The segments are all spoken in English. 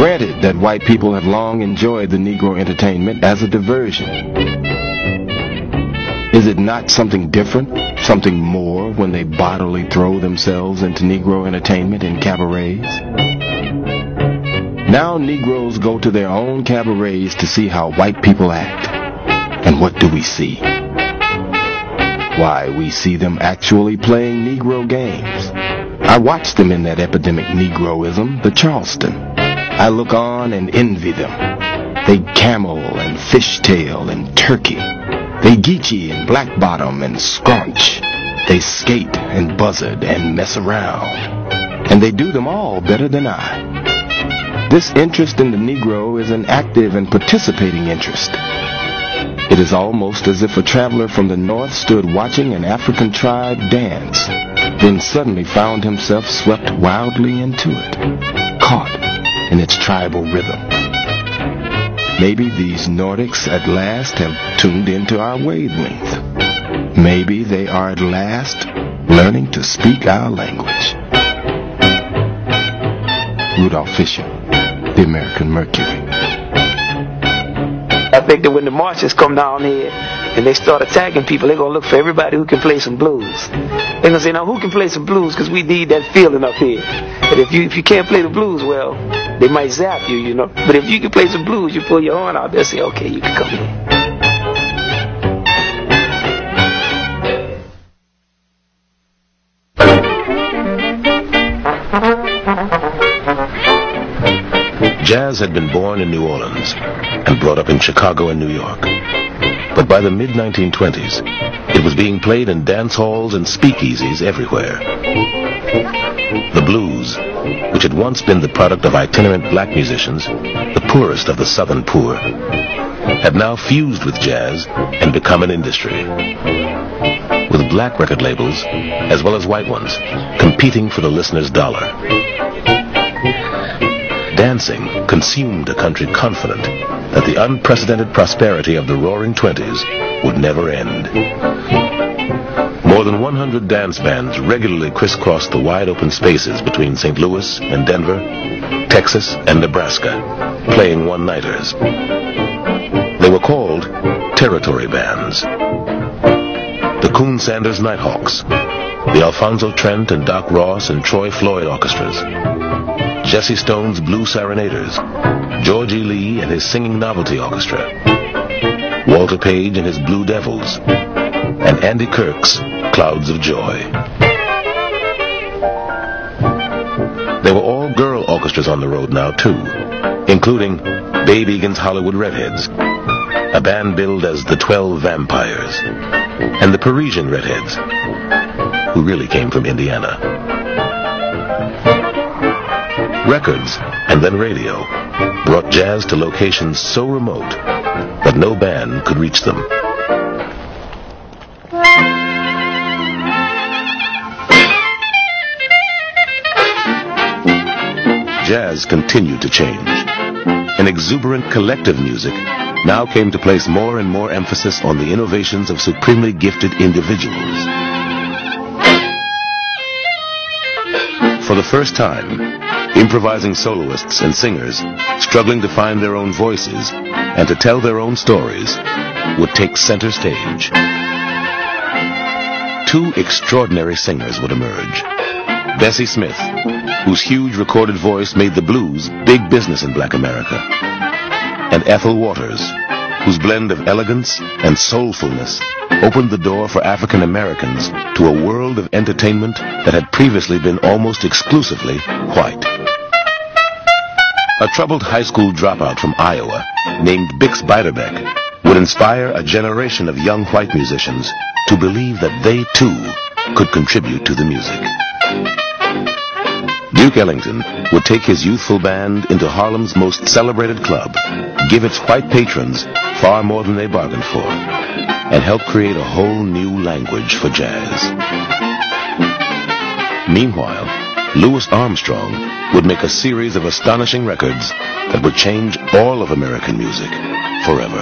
Granted that white people have long enjoyed the Negro entertainment as a diversion. Is it not something different, something more when they bodily throw themselves into Negro entertainment in cabarets? Now Negroes go to their own cabarets to see how white people act. And what do we see? Why, we see them actually playing Negro games. I watched them in that epidemic Negroism, the Charleston. I look on and envy them. They camel and fishtail and turkey. They geechee and black bottom and scraunch. They skate and buzzard and mess around. And they do them all better than I. This interest in the Negro is an active and participating interest. It is almost as if a traveler from the north stood watching an African tribe dance then suddenly found himself swept wildly into it, caught in its tribal rhythm. Maybe these Nordics at last have tuned into our wavelength. Maybe they are at last learning to speak our language. Rudolph Fisher, The American Mercury. I think that when the marches come down here and they start attacking people, they're going to look for everybody who can play some blues. They're going to say, now who can play some blues? Because we need that feeling up here. But if you, if you can't play the blues well, they might zap you, you know. But if you can play some blues, you pull your horn out, they'll say, okay, you can come here. Jazz had been born in New Orleans and brought up in Chicago and New York. But by the mid-1920s, it was being played in dance halls and speakeasies everywhere. The blues, which had once been the product of itinerant black musicians, the poorest of the southern poor, had now fused with jazz and become an industry. With black record labels, as well as white ones, competing for the listener's dollar. Dancing consumed a country confident that the unprecedented prosperity of the roaring twenties would never end. More than 100 dance bands regularly crisscrossed the wide open spaces between St. Louis and Denver, Texas and Nebraska, playing one-nighters. They were called territory bands. The Coon Sanders Nighthawks, the Alfonso Trent and Doc Ross and Troy Floyd orchestras, Jesse Stone's Blue Serenaders, Georgie Lee and his Singing Novelty Orchestra, Walter Page and his Blue Devils, and Andy Kirk's Clouds of Joy. There were all girl orchestras on the road now, too, including Babe Egan's Hollywood Redheads, a band billed as the Twelve Vampires, and the Parisian Redheads, who really came from Indiana. Records, and then radio, brought jazz to locations so remote that no band could reach them. Jazz continued to change. An exuberant collective music now came to place more and more emphasis on the innovations of supremely gifted individuals. For the first time, improvising soloists and singers struggling to find their own voices and to tell their own stories would take center stage. Two extraordinary singers would emerge. Bessie Smith, whose huge recorded voice made the blues big business in black America, and Ethel Waters, whose blend of elegance and soulfulness opened the door for African Americans to a world of entertainment that had previously been almost exclusively white. A troubled high school dropout from Iowa named Bix Beiderbecke would inspire a generation of young white musicians to believe that they too could contribute to the music. Duke Ellington would take his youthful band into Harlem's most celebrated club, give its white patrons far more than they bargained for, and help create a whole new language for jazz. Meanwhile, Louis Armstrong would make a series of astonishing records that would change all of American music forever.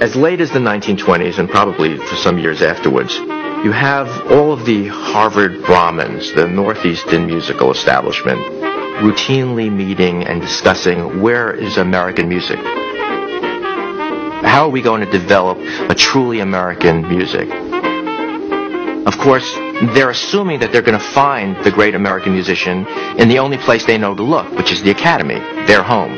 as late as the 1920s and probably for some years afterwards, you have all of the Harvard Brahmins, the Northeastern musical establishment, routinely meeting and discussing where is American music. How are we going to develop a truly American music? Of course, they're assuming that they're going to find the great American musician in the only place they know to look, which is the academy, their home.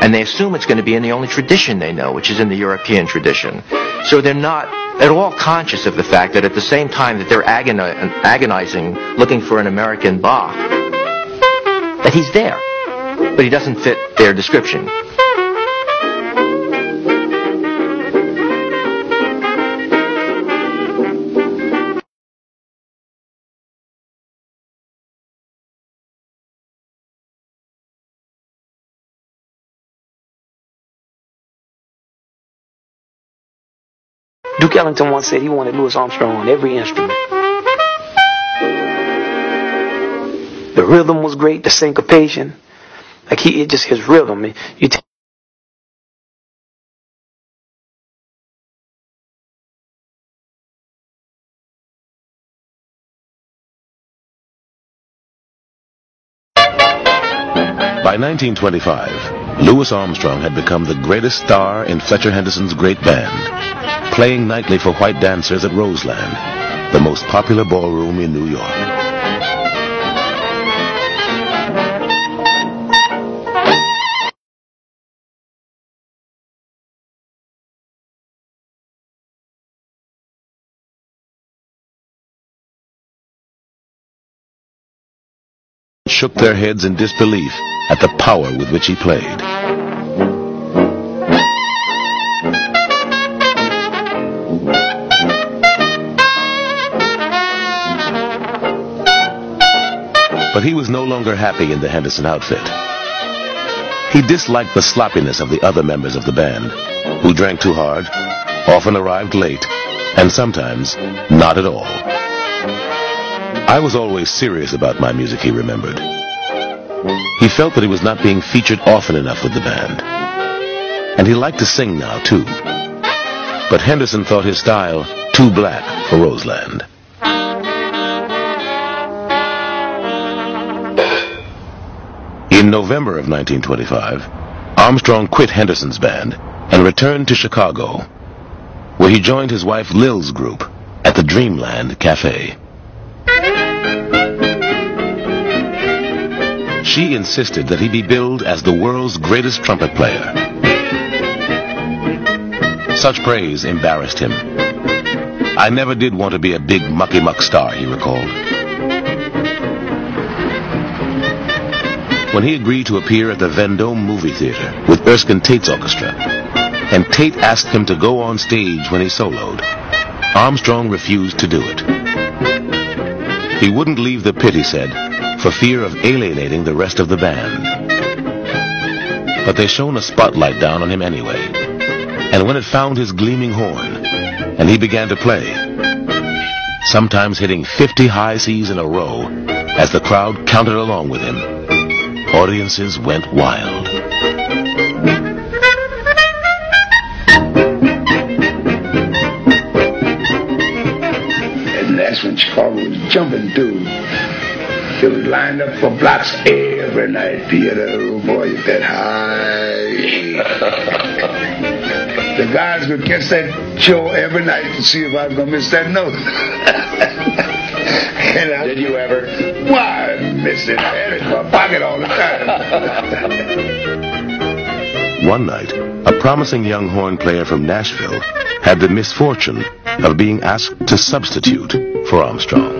And they assume it's going to be in the only tradition they know, which is in the European tradition. So they're not at all conscious of the fact that at the same time that they're agoni- agonizing looking for an American Bach, that he's there, but he doesn't fit their description. Duke Ellington once said he wanted Louis Armstrong on every instrument. The rhythm was great, the syncopation. Like he, it just his rhythm. You t- By 1925, Louis Armstrong had become the greatest star in Fletcher Henderson's great band, playing nightly for white dancers at Roseland, the most popular ballroom in New York. Shook their heads in disbelief at the power with which he played. But he was no longer happy in the Henderson outfit. He disliked the sloppiness of the other members of the band, who drank too hard, often arrived late, and sometimes not at all. I was always serious about my music, he remembered. He felt that he was not being featured often enough with the band. And he liked to sing now, too. But Henderson thought his style too black for Roseland. In November of 1925, Armstrong quit Henderson's band and returned to Chicago, where he joined his wife Lil's group at the Dreamland Cafe. She insisted that he be billed as the world's greatest trumpet player. Such praise embarrassed him. I never did want to be a big mucky muck star, he recalled. When he agreed to appear at the Vendome movie theater with Erskine Tate's orchestra, and Tate asked him to go on stage when he soloed, Armstrong refused to do it. He wouldn't leave the pit, he said, for fear of alienating the rest of the band. But they shone a spotlight down on him anyway, and when it found his gleaming horn, and he began to play, sometimes hitting 50 high C's in a row as the crowd counted along with him, audiences went wild. And that's when Chicago was jumping through it was lined up for blocks every night. Theater, oh boy, that high. the guys would catch that show every night to see if I was going to miss that note. I, Did you ever? Why, I missed it. I had it in my pocket all the time. One night, a promising young horn player from Nashville had the misfortune of being asked to substitute for Armstrong.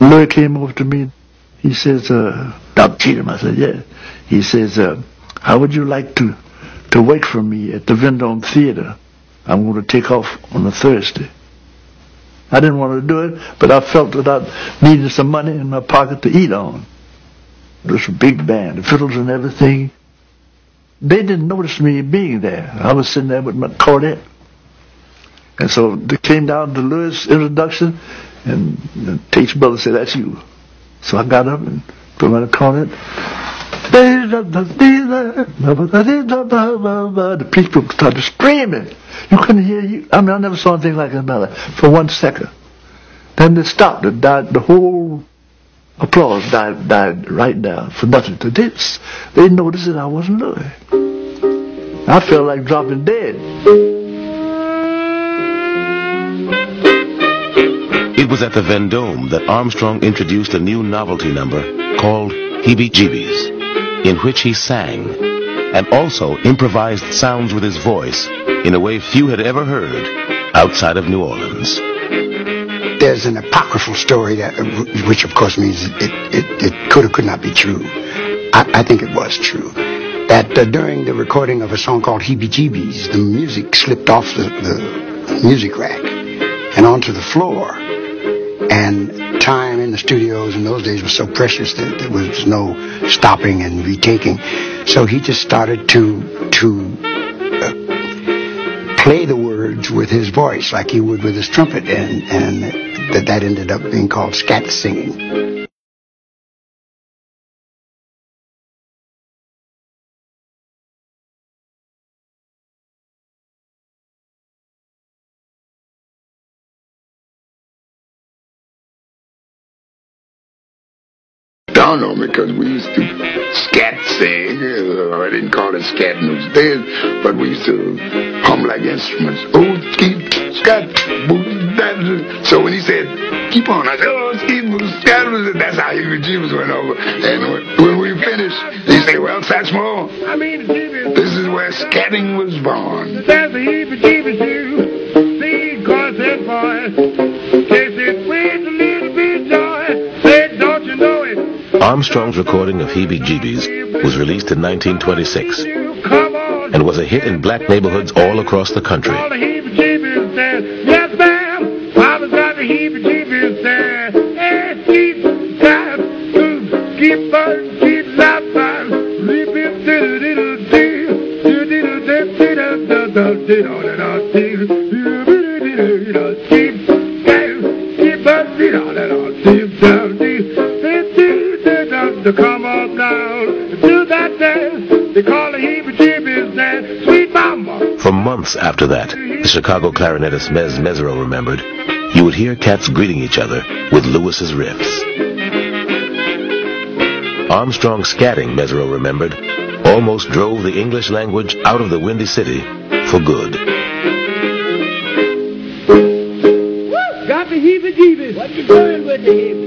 Louis came over to me. He says, uh, Doc Cheatham. I said, yeah. He says, uh, how would you like to, to wait for me at the Vendome Theater? I'm going to take off on a Thursday. I didn't want to do it, but I felt that I needed some money in my pocket to eat on. It was a big band, the fiddles and everything. They didn't notice me being there. I was sitting there with my cornet. And so they came down to Louis' introduction, and the teacher brother said, that's you. So I got up and put my cornet. The people started screaming. You couldn't hear you. I mean, I never saw anything like that for one second. Then they stopped. It died. The whole applause died, died right down for nothing. To this, they noticed that I wasn't Louis. I felt like dropping dead. It was at the Vendome that Armstrong introduced a new novelty number called Heebie Jeebies, in which he sang and also improvised sounds with his voice in a way few had ever heard outside of New Orleans. There's an apocryphal story that, which of course means it, it, it could or could not be true. I, I think it was true. That uh, during the recording of a song called Heebie Jeebies, the music slipped off the, the music rack and onto the floor. And time in the studios in those days was so precious that there was no stopping and retaking. So he just started to to uh, play the words with his voice like he would with his trumpet, and and that that ended up being called scat singing. Me because we used to scat sing. Uh, I didn't call it scat in those days, but we used to hum like instruments. Oh, keep scat. So when he said, keep on, I said, oh, keep scat, that's how Heebie Jeebies went over. And when, we finished, he said, well, Satchmo, I mean, this is where scatting was born. That's the heebie jeebies you. See, cause that boy Armstrong's recording of Heebie Jeebies was released in 1926 and was a hit in black neighborhoods all across the country. Keep keep keep keep to come on down to that dance. They call the heebie jeebies dance. Sweet mama. For months after that, the Chicago clarinetist Mezz Mezzrow remembered, you would hear cats greeting each other with Louis's riffs. Armstrong scatting, Mezzrow remembered, almost drove the English language out of the Windy City for good. Got the heebie-jeebies. What you doing with the heebie?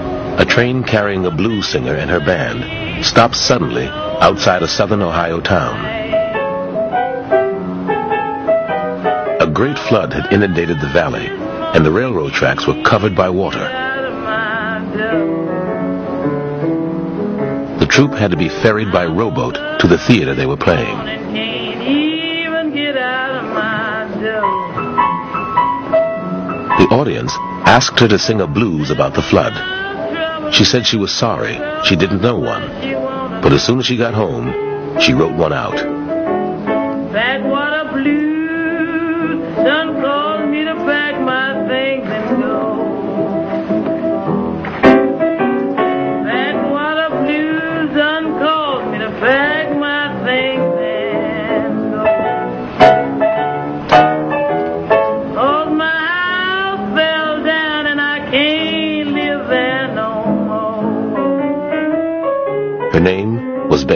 a train carrying a blues singer and her band stopped suddenly outside a southern Ohio town. A great flood had inundated the valley, and the railroad tracks were covered by water. The troupe had to be ferried by rowboat to the theater they were playing. The audience asked her to sing a blues about the flood. She said she was sorry, she didn't know one, but as soon as she got home, she wrote one out.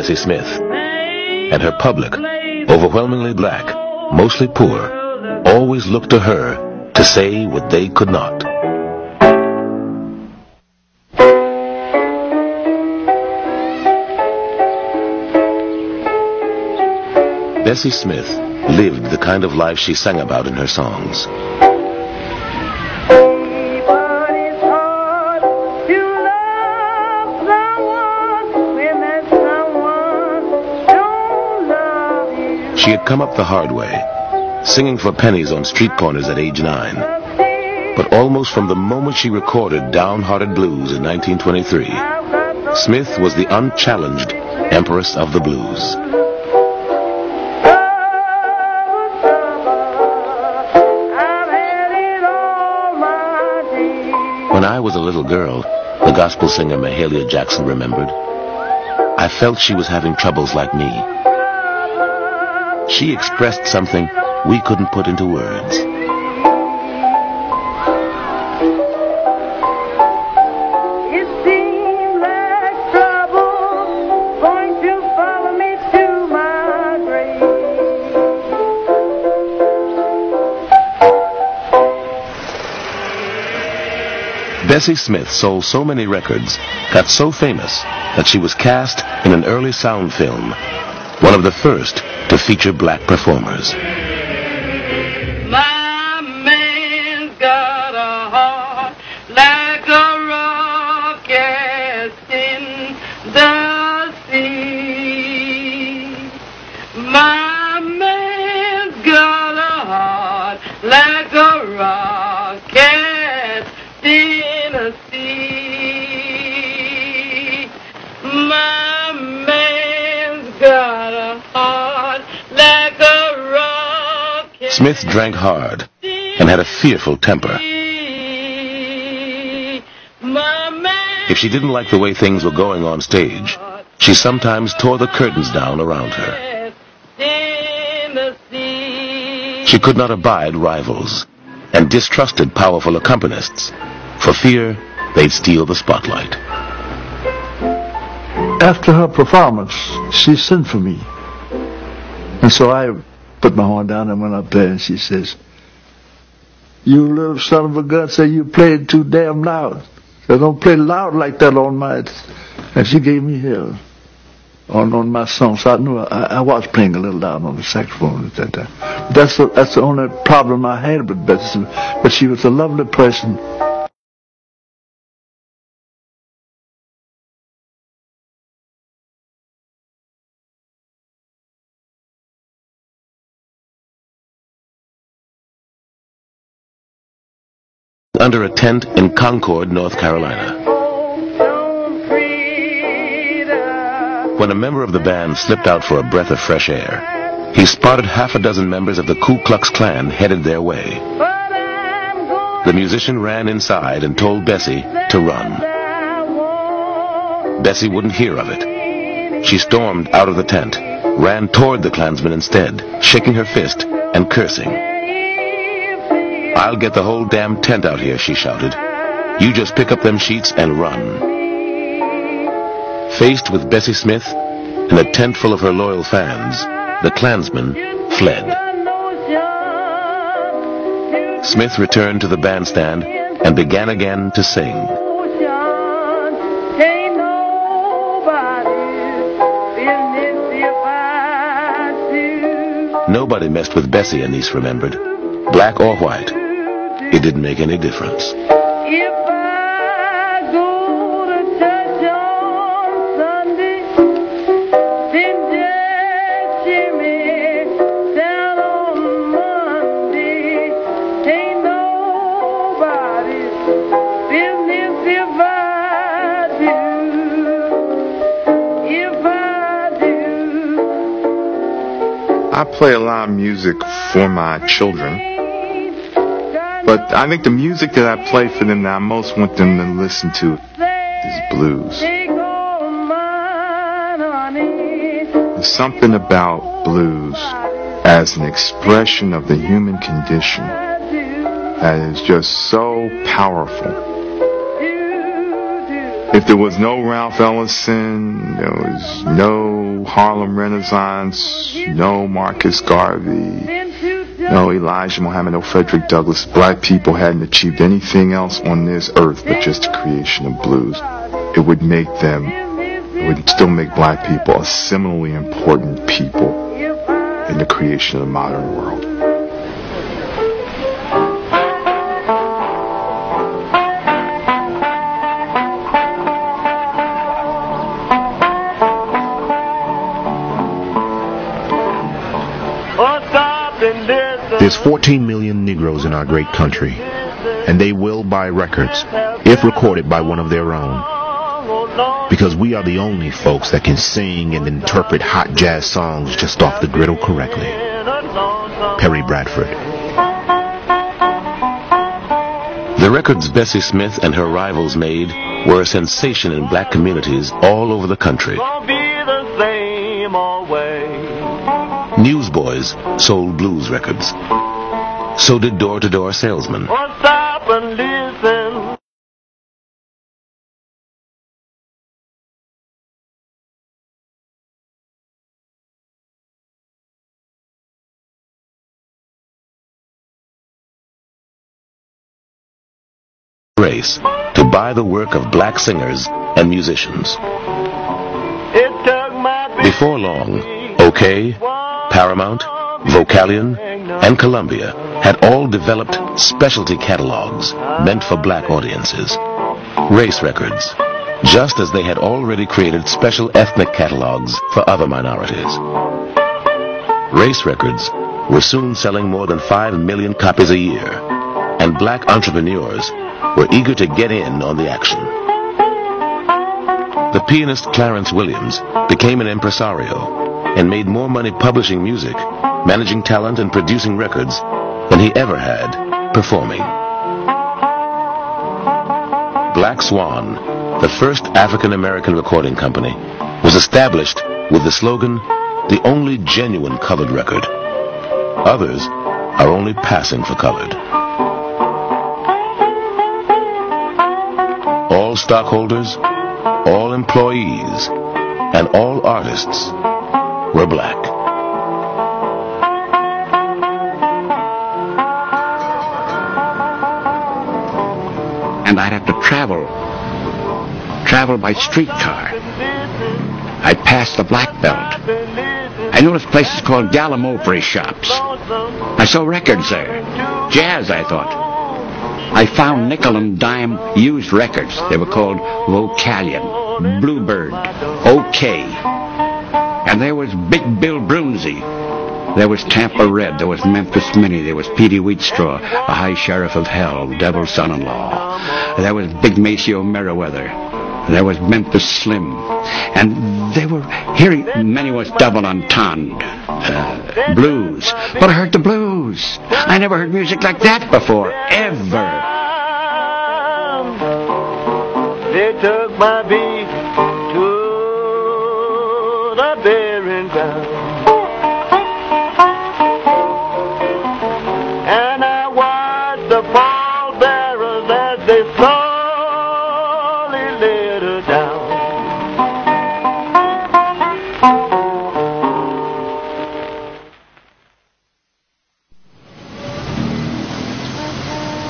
Bessie Smith, and her public, overwhelmingly black, mostly poor, always looked to her to say what they could not. Bessie Smith lived the kind of life she sang about in her songs. She had come up the hard way, singing for pennies on street corners at age nine. But almost from the moment she recorded Downhearted Blues in 1923, Smith was the unchallenged Empress of the Blues. When I was a little girl, the gospel singer Mahalia Jackson remembered, I felt she was having troubles like me. She expressed something we couldn't put into words. It seemed like trouble going to follow me to my grave. Bessie Smith sold so many records, got so famous, that she was cast in an early sound film, one of the first to feature black performers. Fearful temper. If she didn't like the way things were going on stage, she sometimes tore the curtains down around her. She could not abide rivals and distrusted powerful accompanists for fear they'd steal the spotlight. After her performance, she sent for me. And so I put my horn down and went up there and she says, You little son of a gun, say you played too damn loud. So don't play loud like that on my and she gave me hell on on my song. So I knew I, I was playing a little loud on the saxophone at that time. That's the, that's the only problem I had with Bessie. But she was a lovely person. Under a tent in Concord, North Carolina. When a member of the band slipped out for a breath of fresh air, he spotted half a dozen members of the Ku Klux Klan headed their way. The musician ran inside and told Bessie to run. Bessie wouldn't hear of it. She stormed out of the tent, ran toward the Klansmen instead, shaking her fist and cursing. I'll get the whole damn tent out here, she shouted. You just pick up them sheets and run. Faced with Bessie Smith and a tent full of her loyal fans, the Klansmen fled. Smith returned to the bandstand and began again to sing. Nobody messed with Bessie, Anise remembered. Black or white, it didn't make any difference. If I go to church on Sunday, then just Jimmy down on Monday. Ain't nobody's business if I do. If I do. I play a lot of music for my children, but I think the music that I play for them that I most want them to listen to is blues. There's something about blues as an expression of the human condition that is just so powerful. If there was no Ralph Ellison, there was no Harlem Renaissance, no Marcus Garvey, no Elijah Muhammad, no Frederick Douglass, black people hadn't achieved anything else on this earth but just the creation of blues. It would make them, it would still make black people a similarly important people in the creation of the modern world. There's 14 million Negroes in our great country, and they will buy records if recorded by one of their own. Because we are the only folks that can sing and interpret hot jazz songs just off the griddle correctly. Perry Bradford. The records Bessie Smith and her rivals made were a sensation in black communities all over the country. Newsboys sold blues records. So did door-to-door salesmen. Stop and listen. race to buy the work of black singers and musicians. Before long, Okeh, Paramount, Vocalion, and Columbia had all developed specialty catalogs meant for black audiences. Race records, just as they had already created special ethnic catalogs for other minorities. Race records were soon selling more than 5 million copies a year, and black entrepreneurs were eager to get in on the action. The pianist Clarence Williams became an impresario and made more money publishing music, managing talent, and producing records than he ever had performing. Black Swan, the first African American recording company, was established with the slogan, the only genuine colored record. Others are only passing for colored. all stockholders, all employees, and all artists were black. And I'd have to travel, travel by streetcar. I'd pass the Black Belt. I noticed places called Gallimaufry shops. I saw records there. Jazz, I thought. I found nickel and dime used records. They were called Vocalion, Bluebird, Okeh. And there was Big Bill Broonzy. There was Tampa Red. There was Memphis Minnie. There was Petey Wheatstraw, the High Sheriff of Hell, Devil's Son-in-Law. There was Big Maceo Merriweather. There was Memphis Slim. And they were hearing many was double entendre, uh, blues. But I heard the blues. I never heard music like that before, ever. They took my beat to the. And I watched the as they slowly laid her down.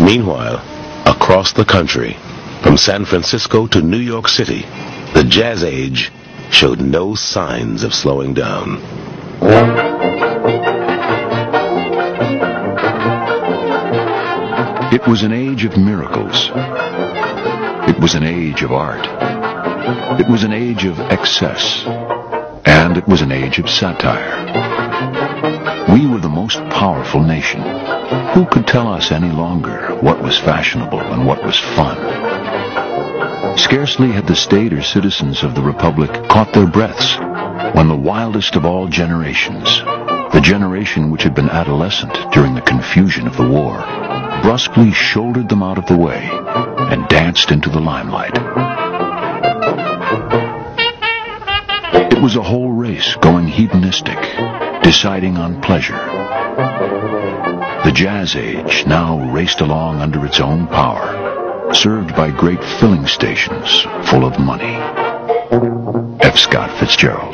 Meanwhile, across the country, from San Francisco to New York City, the jazz age showed no signs of slowing down. It was an age of miracles. It was an age of art. It was an age of excess. And it was an age of satire. We were the most powerful nation. Who could tell us any longer what was fashionable and what was fun? Scarcely had the state or citizens of the Republic caught their breaths when the wildest of all generations, the generation which had been adolescent during the confusion of the war, brusquely shouldered them out of the way and danced into the limelight. It was a whole race going hedonistic, deciding on pleasure. The jazz age now raced along under its own power, served by great filling stations full of money. F. Scott Fitzgerald.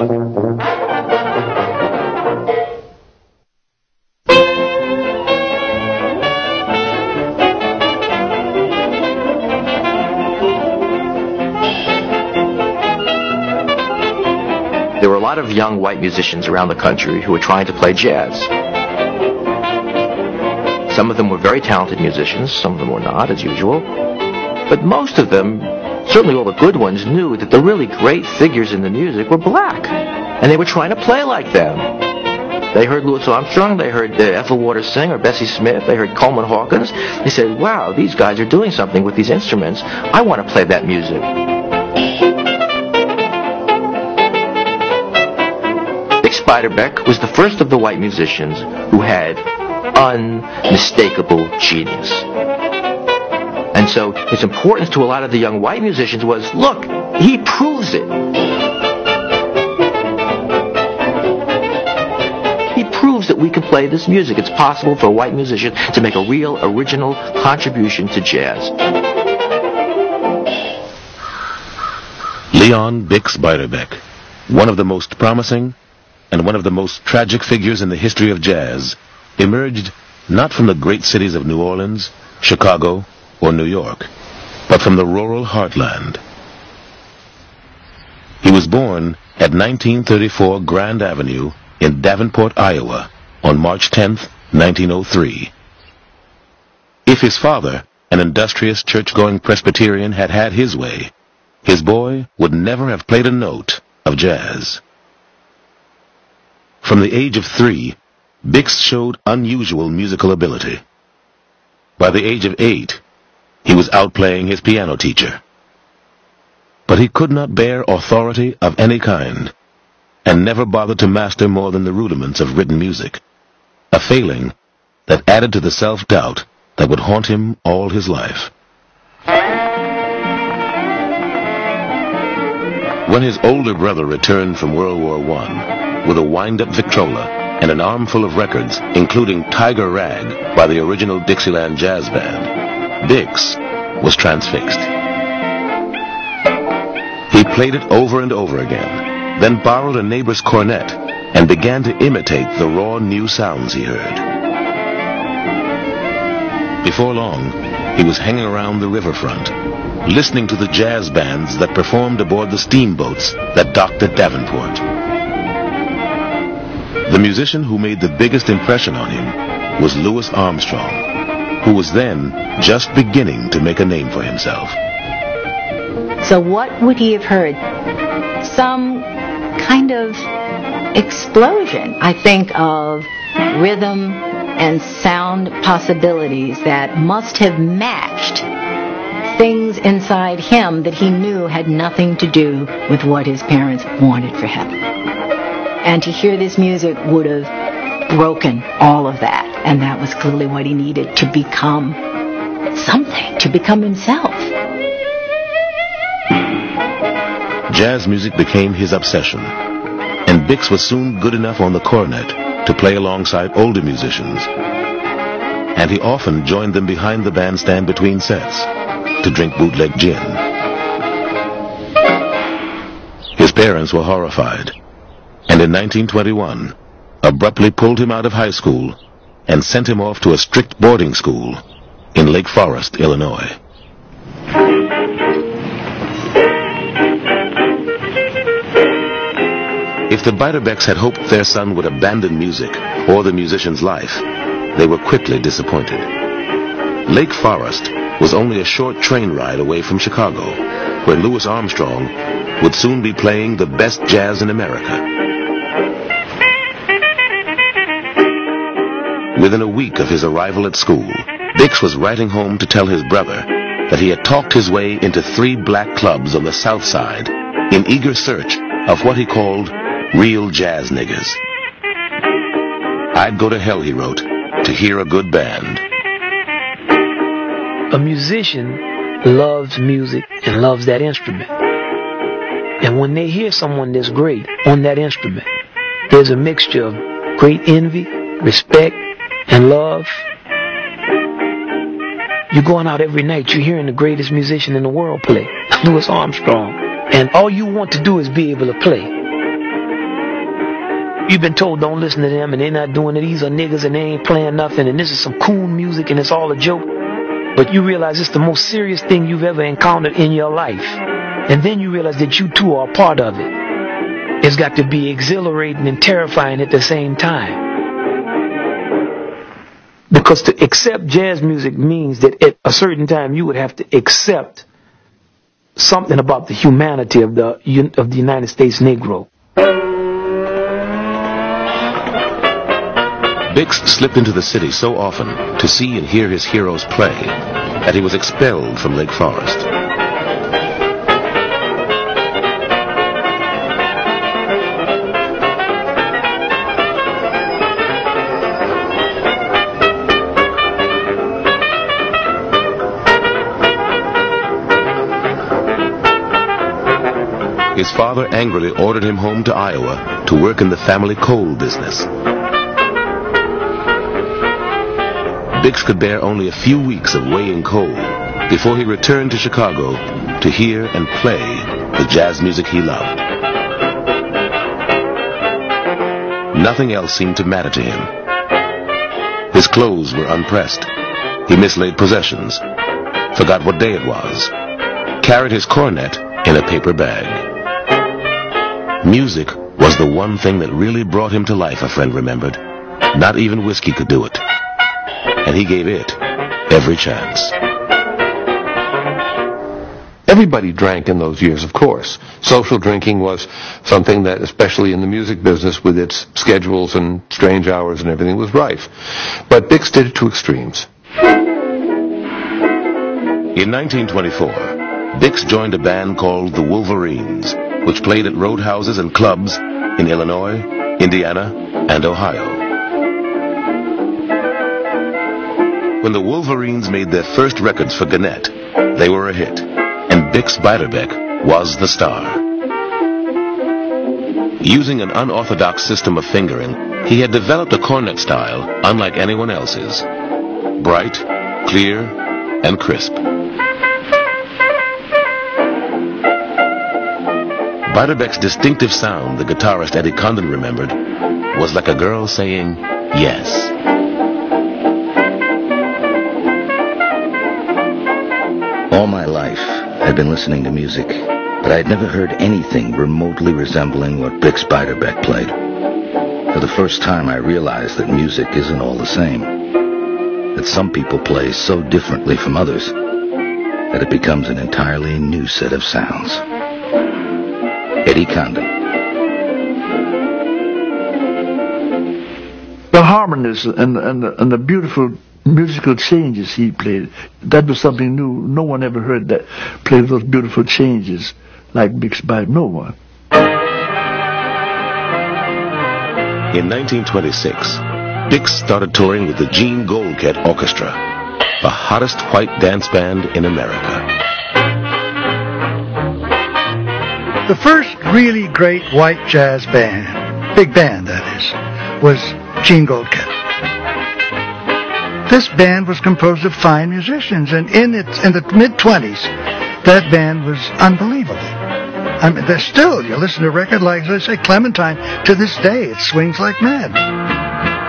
There were a lot of young white musicians around the country who were trying to play jazz. Some of them were very talented musicians, some of them were not, as usual. But most of them, certainly all the good ones, knew that the really great figures in the music were black. And they were trying to play like them. They heard Louis Armstrong, they heard uh, Ethel Waters sing or Bessie Smith, they heard Coleman Hawkins. They said, wow, these guys are doing something with these instruments. I want to play that music. Bix Beiderbecke was the first of the white musicians who had unmistakable genius. And so his importance to a lot of the young white musicians was, look, he proves it. He proves that we can play this music. It's possible for a white musician to make a real original contribution to jazz. Leon Bix Beiderbecke, one of the most promising and one of the most tragic figures in the history of jazz, emerged not from the great cities of New Orleans, Chicago, or New York, but from the rural heartland. He was born at 1934 Grand Avenue in Davenport, Iowa, on March 10, 1903. If his father, an industrious church-going Presbyterian, had had his way, his boy would never have played a note of jazz. From the age of three, Bix showed unusual musical ability. By the age of eight, he was outplaying his piano teacher. But he could not bear authority of any kind, and never bothered to master more than the rudiments of written music, a failing that added to the self-doubt that would haunt him all his life. When his older brother returned from World War I with a wind-up Victrola and an armful of records, including Tiger Rag by the original Dixieland Jazz Band, Bix was transfixed. He played it over and over again, then borrowed a neighbor's cornet and began to imitate the raw new sounds he heard. Before long, he was hanging around the riverfront, listening to the jazz bands that performed aboard the steamboats that docked at Davenport. The musician who made the biggest impression on him was Louis Armstrong, who was then just beginning to make a name for himself. So what would he have heard? Some kind of explosion. I think of rhythm and sound possibilities that must have matched things inside him that he knew had nothing to do with what his parents wanted for him. And to hear this music would have broken all of that. And that was clearly what he needed to become something, to become himself. Jazz music became his obsession, and Bix was soon good enough on the cornet to play alongside older musicians. And he often joined them behind the bandstand between sets to drink bootleg gin. His parents were horrified, and in 1921 abruptly pulled him out of high school and sent him off to a strict boarding school in Lake Forest, Illinois. If the Beiderbeckes had hoped their son would abandon music or the musician's life, they were quickly disappointed. Lake Forest was only a short train ride away from Chicago, where Louis Armstrong would soon be playing the best jazz in America. Within a week of his arrival at school, Bix was writing home to tell his brother that he had talked his way into three black clubs on the South Side in eager search of what he called real jazz niggas. I'd go to hell, he wrote, to hear a good band. A musician loves music and loves that instrument. And when they hear someone that's great on that instrument, there's a mixture of great envy, respect, and love. You're going out every night, you're hearing the greatest musician in the world play, Louis Armstrong. And all you want to do is be able to play. You've been told don't listen to them and they're not doing it. These are niggas and they ain't playing nothing and this is some coon music and it's all a joke. But you realize it's the most serious thing you've ever encountered in your life. And then you realize that you too are part of it. It's got to be exhilarating and terrifying at the same time. Because to accept jazz music means that at a certain time you would have to accept something about the humanity of the of the United States Negro. Bix slipped into the city so often to see and hear his heroes play that he was expelled from Lake Forest. His father angrily ordered him home to Iowa to work in the family coal business. Bix could bear only a few weeks of weighing coal before he returned to Chicago to hear and play the jazz music he loved. Nothing else seemed to matter to him. His clothes were unpressed. He mislaid possessions, forgot what day it was, carried his cornet in a paper bag. Music was the one thing that really brought him to life, a friend remembered. Not even whiskey could do it. And he gave it every chance. Everybody drank in those years, of course. Social drinking was something that, especially in the music business with its schedules and strange hours and everything, was rife. But Bix did it to extremes. In 1924, Bix joined a band called the Wolverines, which played at roadhouses and clubs in Illinois, Indiana, and Ohio. When the Wolverines made their first records for Gennett, they were a hit, and Bix Beiderbecke was the star. Using an unorthodox system of fingering, he had developed a cornet style unlike anyone else's. Bright, clear, and crisp. Beiderbecke's distinctive sound, the guitarist Eddie Condon remembered, was like a girl saying yes. All my life, I'd been listening to music, but I'd never heard anything remotely resembling what Bix Beiderbecke played. For the first time, I realized that music isn't all the same. That some people play so differently from others that it becomes an entirely new set of sounds. Eddie Condon. The harmonies and, and, and the beautiful musical changes he played, that was something new. No one ever heard that, play those beautiful changes like Bix by no one. In 1926, Bix started touring with the Gene Goldkette Orchestra, the hottest white dance band in America. The first really great white jazz band, big band that is, was Gene Goldkette. This band was composed of fine musicians, and in its in the mid twenties, that band was unbelievable. I mean, they're still you listen to a record like let's say Clementine to this day, it swings like mad.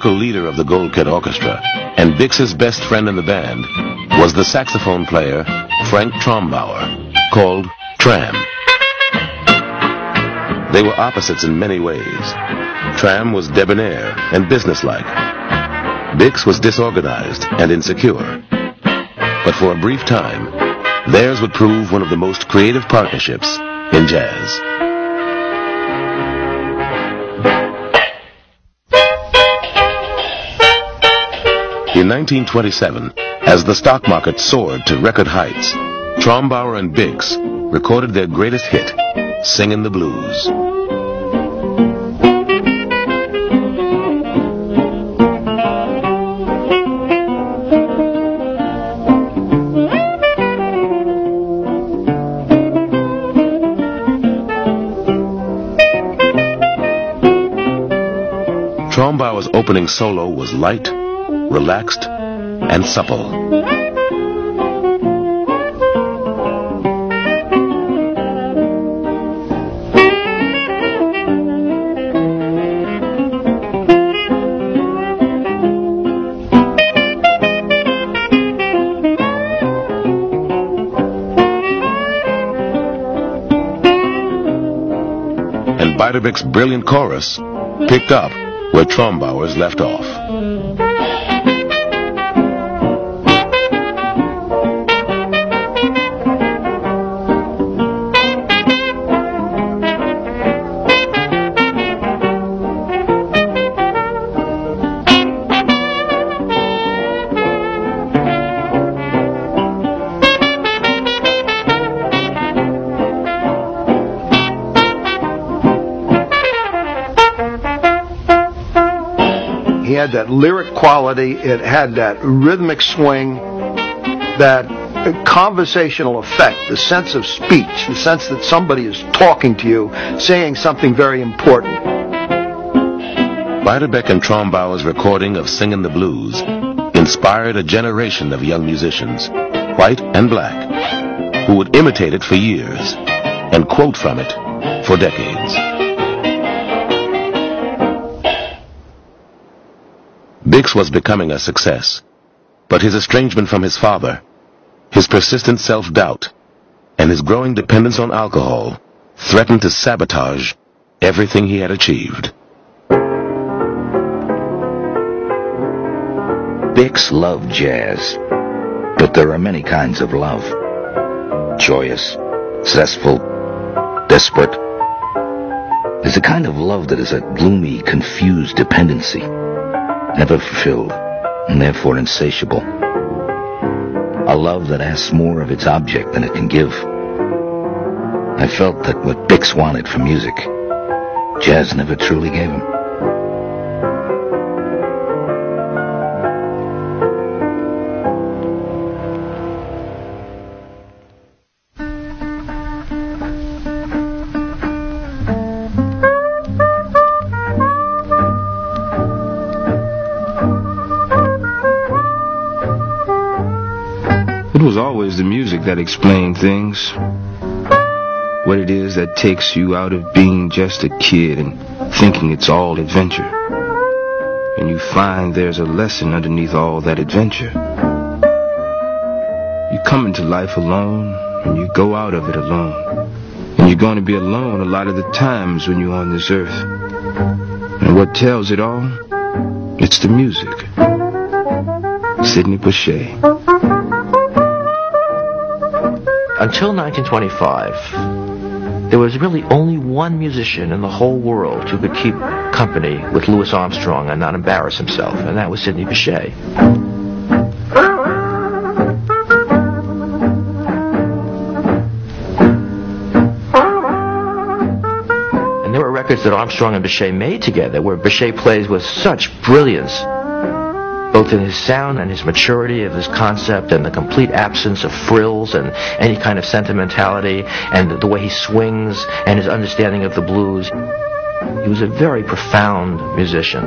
Musical leader of the Goldkette Orchestra and Bix's best friend in the band was the saxophone player Frank Trumbauer, called Tram. They were opposites in many ways. Tram was debonair and businesslike. Bix was disorganized and insecure. But for a brief time, theirs would prove one of the most creative partnerships in jazz. In 1927, as the stock market soared to record heights, Trumbauer and Bix recorded their greatest hit, Singin' the Blues. Trumbauer's opening solo was light, relaxed, and supple. and Beiderbecke's brilliant chorus picked up where Trumbauer's left off. Had that lyric quality. It had that rhythmic swing, that conversational effect, the sense of speech, the sense that somebody is talking to you, saying something very important. Beiderbecke and Trumbauer's recording of Singin' the Blues inspired a generation of young musicians, white and black, who would imitate it for years and quote from it for decades. Bix was becoming a success, but his estrangement from his father, his persistent self-doubt, and his growing dependence on alcohol threatened to sabotage everything he had achieved. Bix loved jazz, but there are many kinds of love. Joyous, zestful, desperate. There's a kind of love that is a gloomy, confused dependency, never fulfilled, and therefore insatiable. A love that asks more of its object than it can give. I felt that what Bix wanted from music, jazz never truly gave him. It was always the music that explained things. What it is that takes you out of being just a kid and thinking it's all adventure. And you find there's a lesson underneath all that adventure. You come into life alone and you go out of it alone. And you're going to be alone a lot of the times when you're on this earth. And what tells it all? It's the music. Sidney Bechet. Until 1925, there was really only one musician in the whole world who could keep company with Louis Armstrong and not embarrass himself, and that was Sidney Bechet. And there were records that Armstrong and Bechet made together where Bechet plays with such brilliance both in his sound and his maturity of his concept and the complete absence of frills and any kind of sentimentality and the way he swings and his understanding of the blues. He was a very profound musician.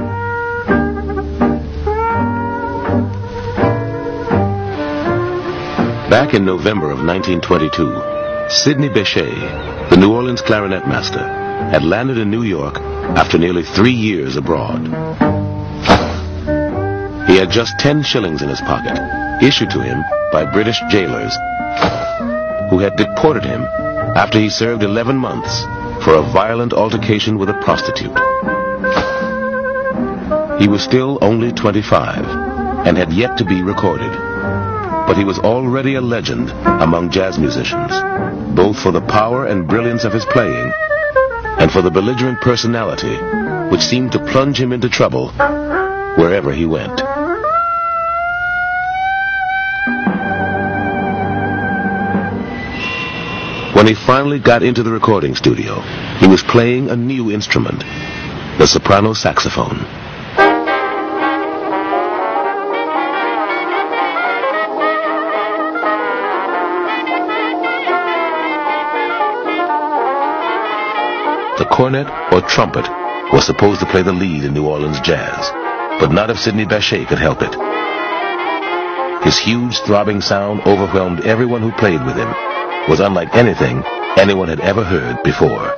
Back in November of 1922, Sidney Bechet, the New Orleans clarinet master, had landed in New York after nearly three years abroad. He had just 10 shillings in his pocket, issued to him by British jailers, who had deported him after he served 11 months for a violent altercation with a prostitute. He was still only 25 and had yet to be recorded, but he was already a legend among jazz musicians, both for the power and brilliance of his playing and for the belligerent personality which seemed to plunge him into trouble wherever he went. When he finally got into the recording studio, he was playing a new instrument, the soprano saxophone. The cornet or trumpet was supposed to play the lead in New Orleans jazz, but not if Sidney Bechet could help it. His huge throbbing sound overwhelmed everyone who played with him, was unlike anything anyone had ever heard before.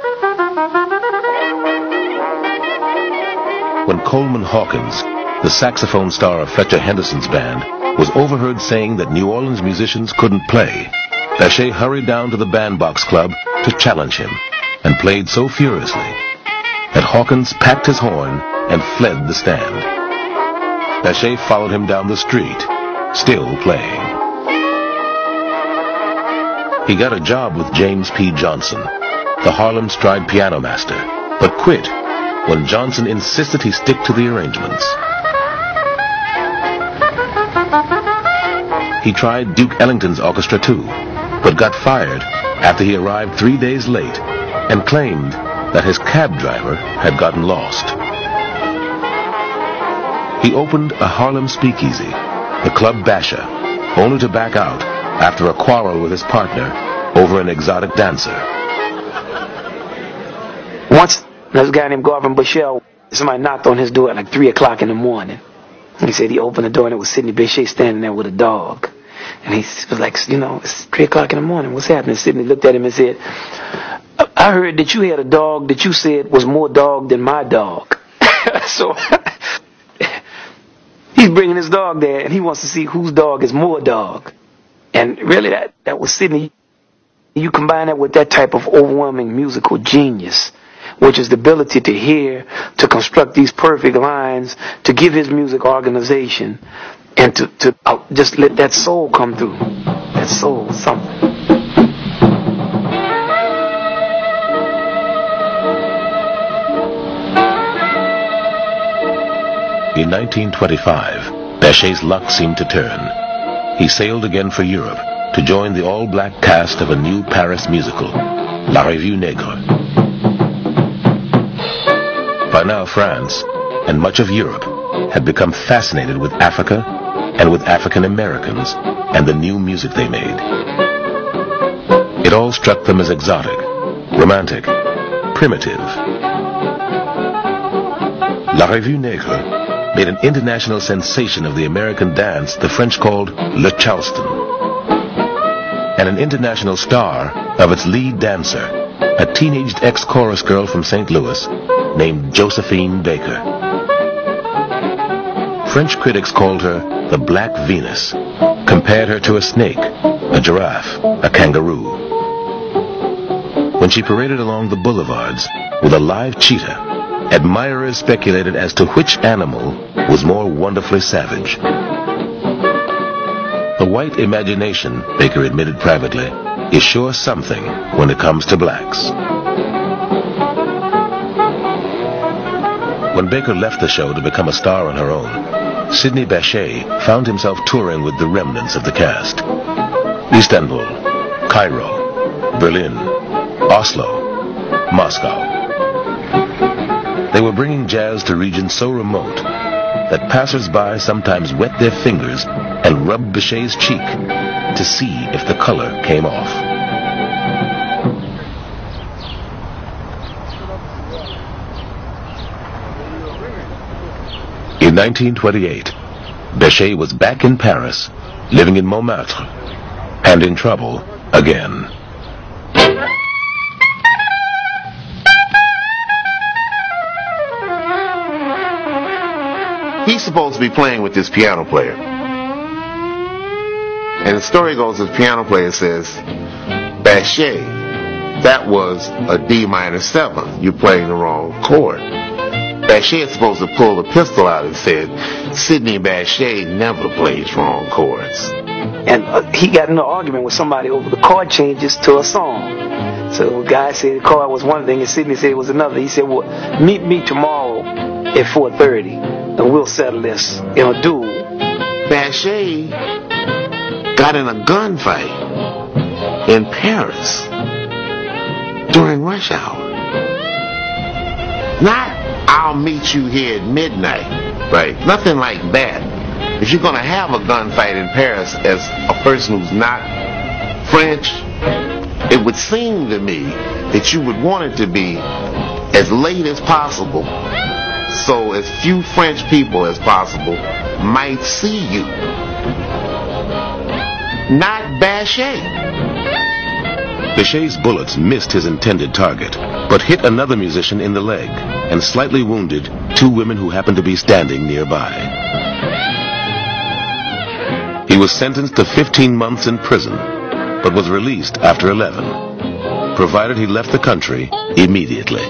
When Coleman Hawkins, the saxophone star of Fletcher Henderson's band, was overheard saying that New Orleans musicians couldn't play, Bechet hurried down to the bandbox club to challenge him and played so furiously that Hawkins packed his horn and fled the stand. Bechet followed him down the street, still playing. He got a job with James P. Johnson, the Harlem Stride piano master, but quit when Johnson insisted he stick to the arrangements. He tried Duke Ellington's orchestra too, but got fired after he arrived three days late and claimed that his cab driver had gotten lost. He opened a Harlem speakeasy, the Club Basha, only to back out after a quarrel with his partner over an exotic dancer. Once, a guy named Garvin Bushell. Somebody knocked on his door at like 3 o'clock in the morning. He said he opened the door and it was Sidney Bechet standing there with a dog. And he was like, you know, it's 3 o'clock in the morning. What's happening? Sidney looked at him and said, I heard that you had a dog that you said was more dog than my dog. so he's bringing his dog there and he wants to see whose dog is more dog. And really that, that was Sidney. You combine that with that type of overwhelming musical genius which is the ability to hear, to construct these perfect lines, to give his music organization, and to, to uh, just let that soul come through. That soul, something. In 1925, Bechet's luck seemed to turn. He sailed again for Europe to join the all-black cast of a new Paris musical, La Revue Nègre. By now, France and much of Europe had become fascinated with Africa and with African Americans and the new music they made. It all struck them as exotic, romantic, primitive. La Revue Nègre made an international sensation of the American dance the French called Le Charleston, and an international star of its lead dancer, a teenaged ex-chorus girl from St. Louis named Josephine Baker. French critics called her the Black Venus, compared her to a snake, a giraffe, a kangaroo. When she paraded along the boulevards with a live cheetah, admirers speculated as to which animal was more wonderfully savage. The white imagination, Baker admitted privately, is sure something when it comes to blacks. When Baker left the show to become a star on her own, Sidney Bechet found himself touring with the remnants of the cast. Istanbul, Cairo, Berlin, Oslo, Moscow. They were bringing jazz to regions so remote that passers-by sometimes wet their fingers and rubbed Bechet's cheek to see if the color came off. In 1928, Bechet was back in Paris, living in Montmartre, and in trouble again. He's supposed to be playing with this piano player. And the story goes, the piano player says, Bechet, that was a D minor 7. You're playing the wrong chord. Bechet is supposed to pull the pistol out and said, Sidney Bechet never plays wrong chords. And uh, he got in an argument with somebody over the chord changes to a song. So the guy said the chord was one thing and Sidney said it was another. He said, well, meet me tomorrow at 4.30 and we'll settle this in a duel. Bechet got in a gunfight in Paris during rush hour. Not, I'll meet you here at midnight. Right. Nothing like that. If you're going to have a gunfight in Paris as a person who's not French, it would seem to me that you would want it to be as late as possible so as few French people as possible might see you. Not Bechet. Bechet's bullets missed his intended target, but hit another musician in the leg and slightly wounded two women who happened to be standing nearby. He was sentenced to 15 months in prison, but was released after 11, provided he left the country immediately.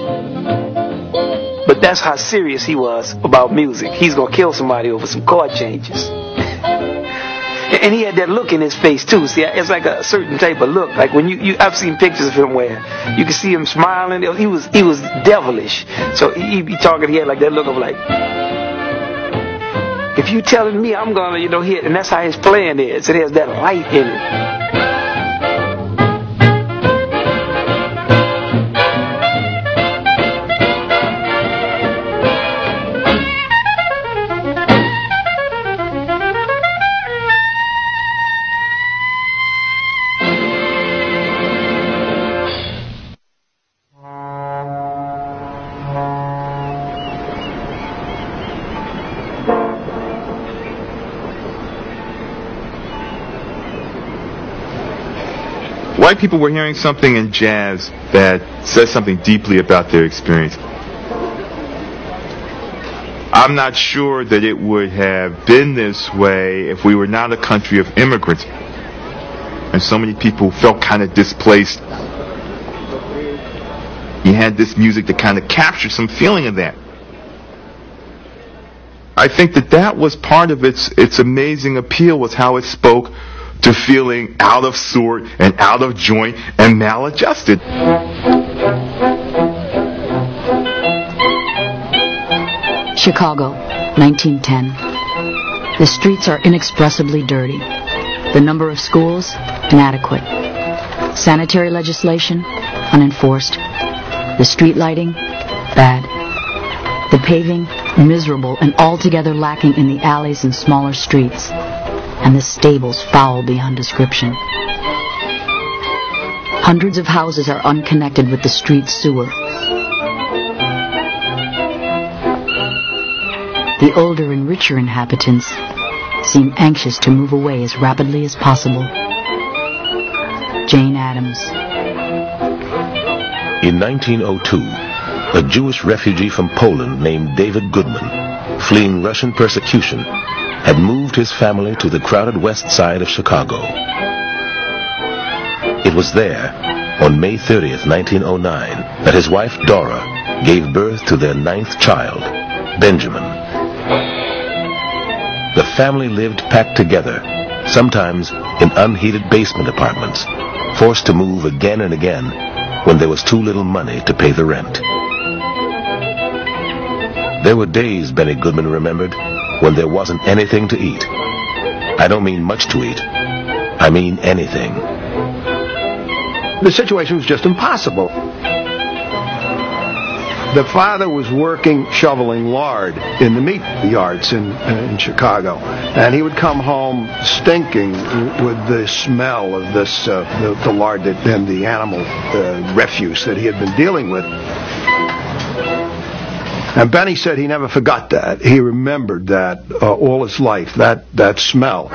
But that's how serious he was about music. He's gonna kill somebody over some chord changes. And he had that look in his face too. See, it's like a certain type of look. Like when you, you I've seen pictures of him where you can see him smiling. He was he was devilish. So he be talking. He had like that look of like, if you telling me I'm gonna, you know, hit, and that's how his plan is. It has that light in it. White people were hearing something in jazz that says something deeply about their experience. I'm not sure that it would have been this way if we were not a country of immigrants. And so many people felt kind of displaced. You had this music that kind of captured some feeling of that. I think that that was part of its its amazing appeal was how it spoke to feeling out of sort and out of joint and maladjusted. Chicago, 1910. The streets are inexpressibly dirty. The number of schools, inadequate. Sanitary legislation, unenforced. The street lighting, bad. The paving, miserable and altogether lacking in the alleys and smaller streets and the stables foul beyond description. Hundreds of houses are unconnected with the street sewer. The older and richer inhabitants seem anxious to move away as rapidly as possible. Jane Addams. In 1902, a Jewish refugee from Poland named David Goodman, fleeing Russian persecution, had moved his family to the crowded west side of Chicago. It was there, on May 30th, 1909, that his wife Dora gave birth to their ninth child, Benjamin. The family lived packed together, sometimes in unheated basement apartments, forced to move again and again when there was too little money to pay the rent. There were days, Benny Goodman remembered, when there wasn't anything to eat. I don't mean much to eat. I mean anything. The situation was just impossible. The father was working shoveling lard in the meat yards in, in Chicago, and he would come home stinking with the smell of this uh, the, the, lard that, and the animal uh, refuse that he had been dealing with. And Benny said he never forgot that. He remembered that uh, all his life, that, that smell.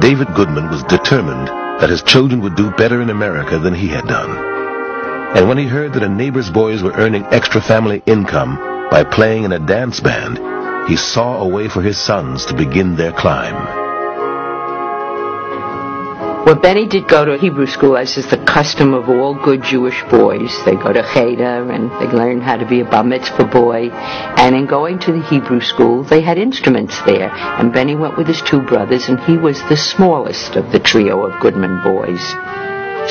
David Goodman was determined that his children would do better in America than he had done. And when he heard that a neighbor's boys were earning extra family income by playing in a dance band, he saw a way for his sons to begin their climb. Well, Benny did go to Hebrew school, as is the custom of all good Jewish boys. They go to Cheder and they learn how to be a bar mitzvah boy. And in going to the Hebrew school, they had instruments there. And Benny went with his two brothers, and he was the smallest of the trio of Goodman boys.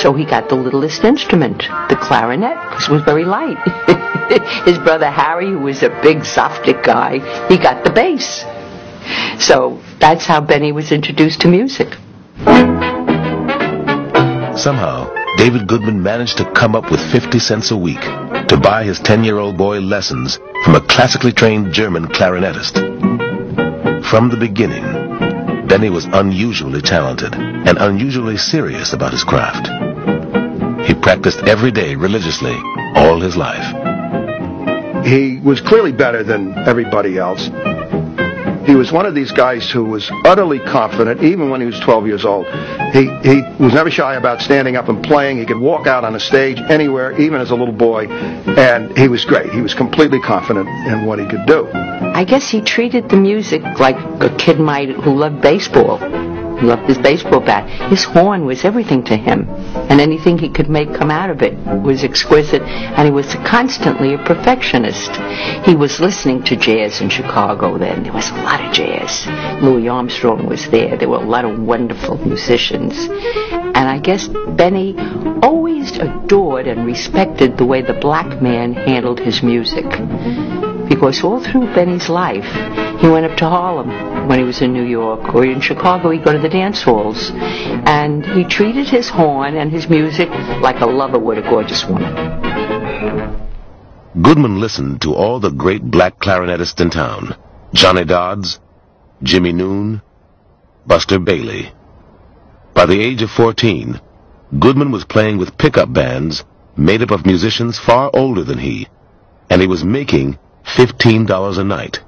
So he got the littlest instrument, the clarinet, because it was very light. his brother Harry, who was a big Zaftig guy, he got the bass. So that's how Benny was introduced to music. Somehow, David Goodman managed to come up with 50 cents a week to buy his 10-year-old boy lessons from a classically trained German clarinetist. From the beginning, Benny was unusually talented and unusually serious about his craft. He practiced every day religiously all his life. He was clearly better than everybody else. He was one of these guys who was utterly confident, even when he was 12 years old. He, he was never shy about standing up and playing. He could walk out on a stage anywhere, even as a little boy, and he was great. He was completely confident in what he could do. I guess he treated the music like a kid might who loved baseball. Loved his baseball bat. His horn was everything to him, and anything he could make come out of it was exquisite. And he was constantly a perfectionist. He was listening to jazz in Chicago then. There was a lot of jazz. Louis Armstrong was there. There were a lot of wonderful musicians. And I guess Benny always adored and respected the way the black man handled his music. Because all through Benny's life, he went up to Harlem when he was in New York, or in Chicago, he'd go to the dance halls. And he treated his horn and his music like a lover would a gorgeous woman. Goodman listened to all the great black clarinetists in town. Johnny Dodds, Jimmy Noone, Buster Bailey. By the age of 14, Goodman was playing with pickup bands made up of musicians far older than he, and he was making $15 a night,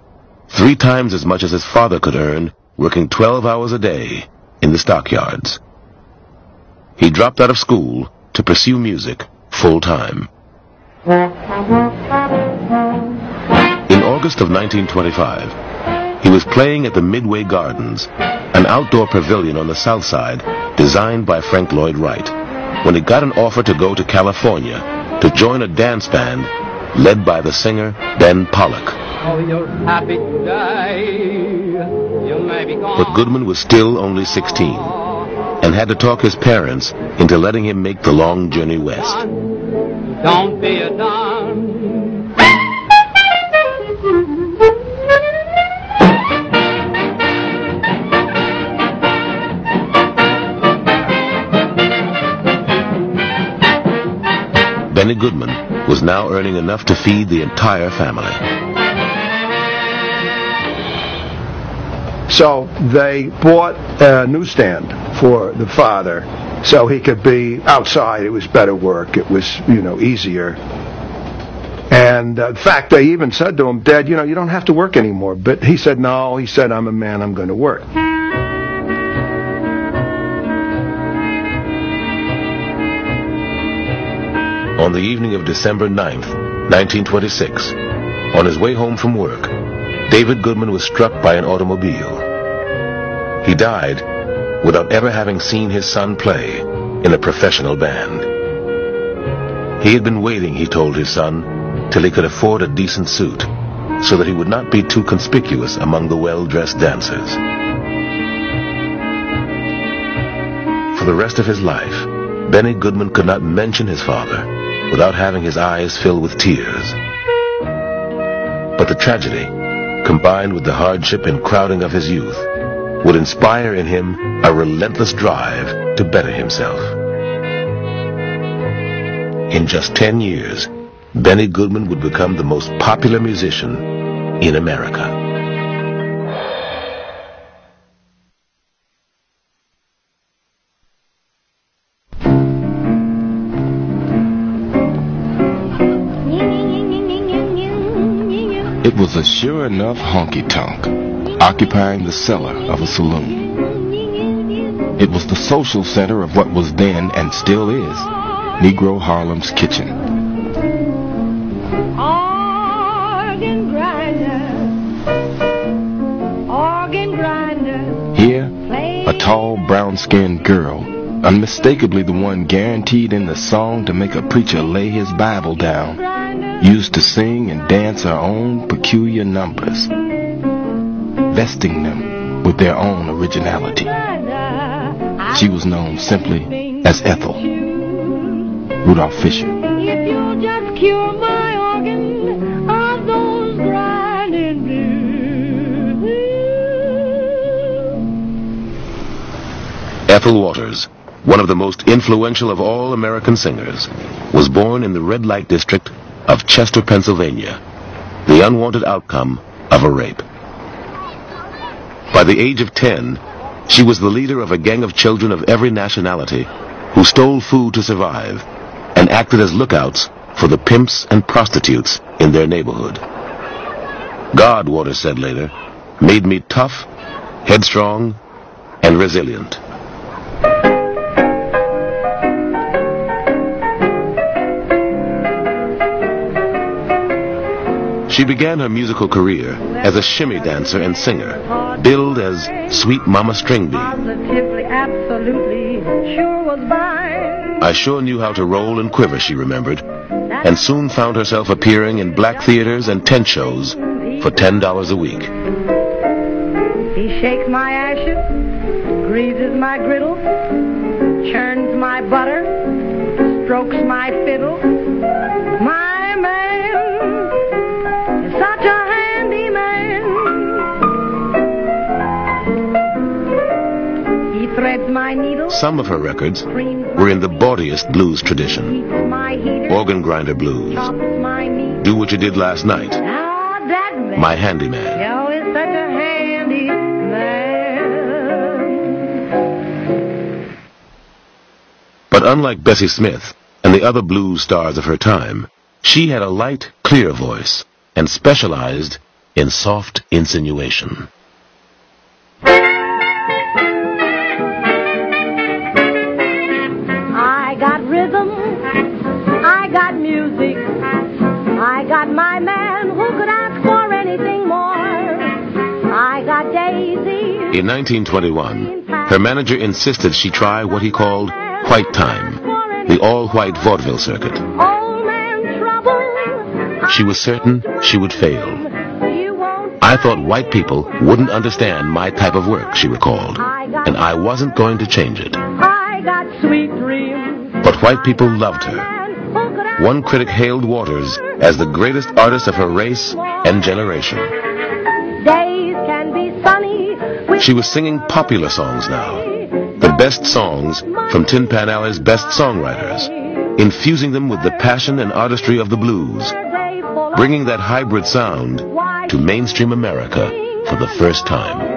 three times as much as his father could earn working 12 hours a day in the stockyards. He dropped out of school to pursue music full time. In August of 1925, he was playing at the Midway Gardens, an outdoor pavilion on the south side designed by Frank Lloyd Wright, when he got an offer to go to California to join a dance band led by the singer Ben Pollack. Oh, happy today. You may be gone. But Goodman was still only 16 and had to talk his parents into letting him make the long journey west. Don't be a don. Benny Goodman was now earning enough to feed the entire family. So they bought a newsstand for the father so he could be outside. It was better work. It was, you know, easier. And uh, in fact, they even said to him, Dad, you know, you don't have to work anymore. But he said, no. He said, I'm a man. I'm going to work. On the evening of December 9th, 1926, on his way home from work, David Goodman was struck by an automobile. He died without ever having seen his son play in a professional band. He had been waiting, he told his son, till he could afford a decent suit, so that he would not be too conspicuous among the well-dressed dancers. For the rest of his life, Benny Goodman could not mention his father without having his eyes fill with tears. But the tragedy, combined with the hardship and crowding of his youth, would inspire in him a relentless drive to better himself. In just 10 years, Benny Goodman would become the most popular musician in America. Was a sure enough honky tonk, occupying the cellar of a saloon. It was the social center of what was then and still is Negro Harlem's kitchen. Organ grinder, organ grinder. Here, a tall, brown-skinned girl, unmistakably the one guaranteed in the song to make a preacher lay his Bible down, used to sing and dance her own peculiar numbers, vesting them with their own originality. She was known simply as Ethel. Rudolph Fisher. If you'll just cure my organ of those grinding blues. Ethel Waters, one of the most influential of all American singers, was born in the red light district of Chester, Pennsylvania, the unwanted outcome of a rape. By the age of 10, she was the leader of a gang of children of every nationality who stole food to survive and acted as lookouts for the pimps and prostitutes in their neighborhood. God, Waters said later, made me tough, headstrong, and resilient. She began her musical career as a shimmy dancer and singer billed as Sweet Mama Stringbean. Positively, absolutely sure was mine. I sure knew how to roll and quiver, she remembered, and soon found herself appearing in black theaters and tent shows for $10 a week. He shakes my ashes, greases my griddle, churns my butter, strokes my fiddle. Some of her records were in the bawdiest blues tradition. Organ grinder blues. Do What You Did Last Night. My Handyman. But unlike Bessie Smith and the other blues stars of her time, she had a light, clear voice and specialized in soft insinuation. Got my man who could ask for anything more. I got Daisy, In 1921, her manager insisted she try what he called white time, the all-white vaudeville circuit. old man trouble. She was certain she would fail. I thought white people wouldn't understand my type of work, she recalled, and I wasn't going to change it. I got sweet dreams. But white people loved her. One critic hailed Waters as the greatest artist of her race and generation. Days can be sunny. She was singing popular songs now, the best songs from Tin Pan Alley's best songwriters, infusing them with the passion and artistry of the blues, bringing that hybrid sound to mainstream America for the first time.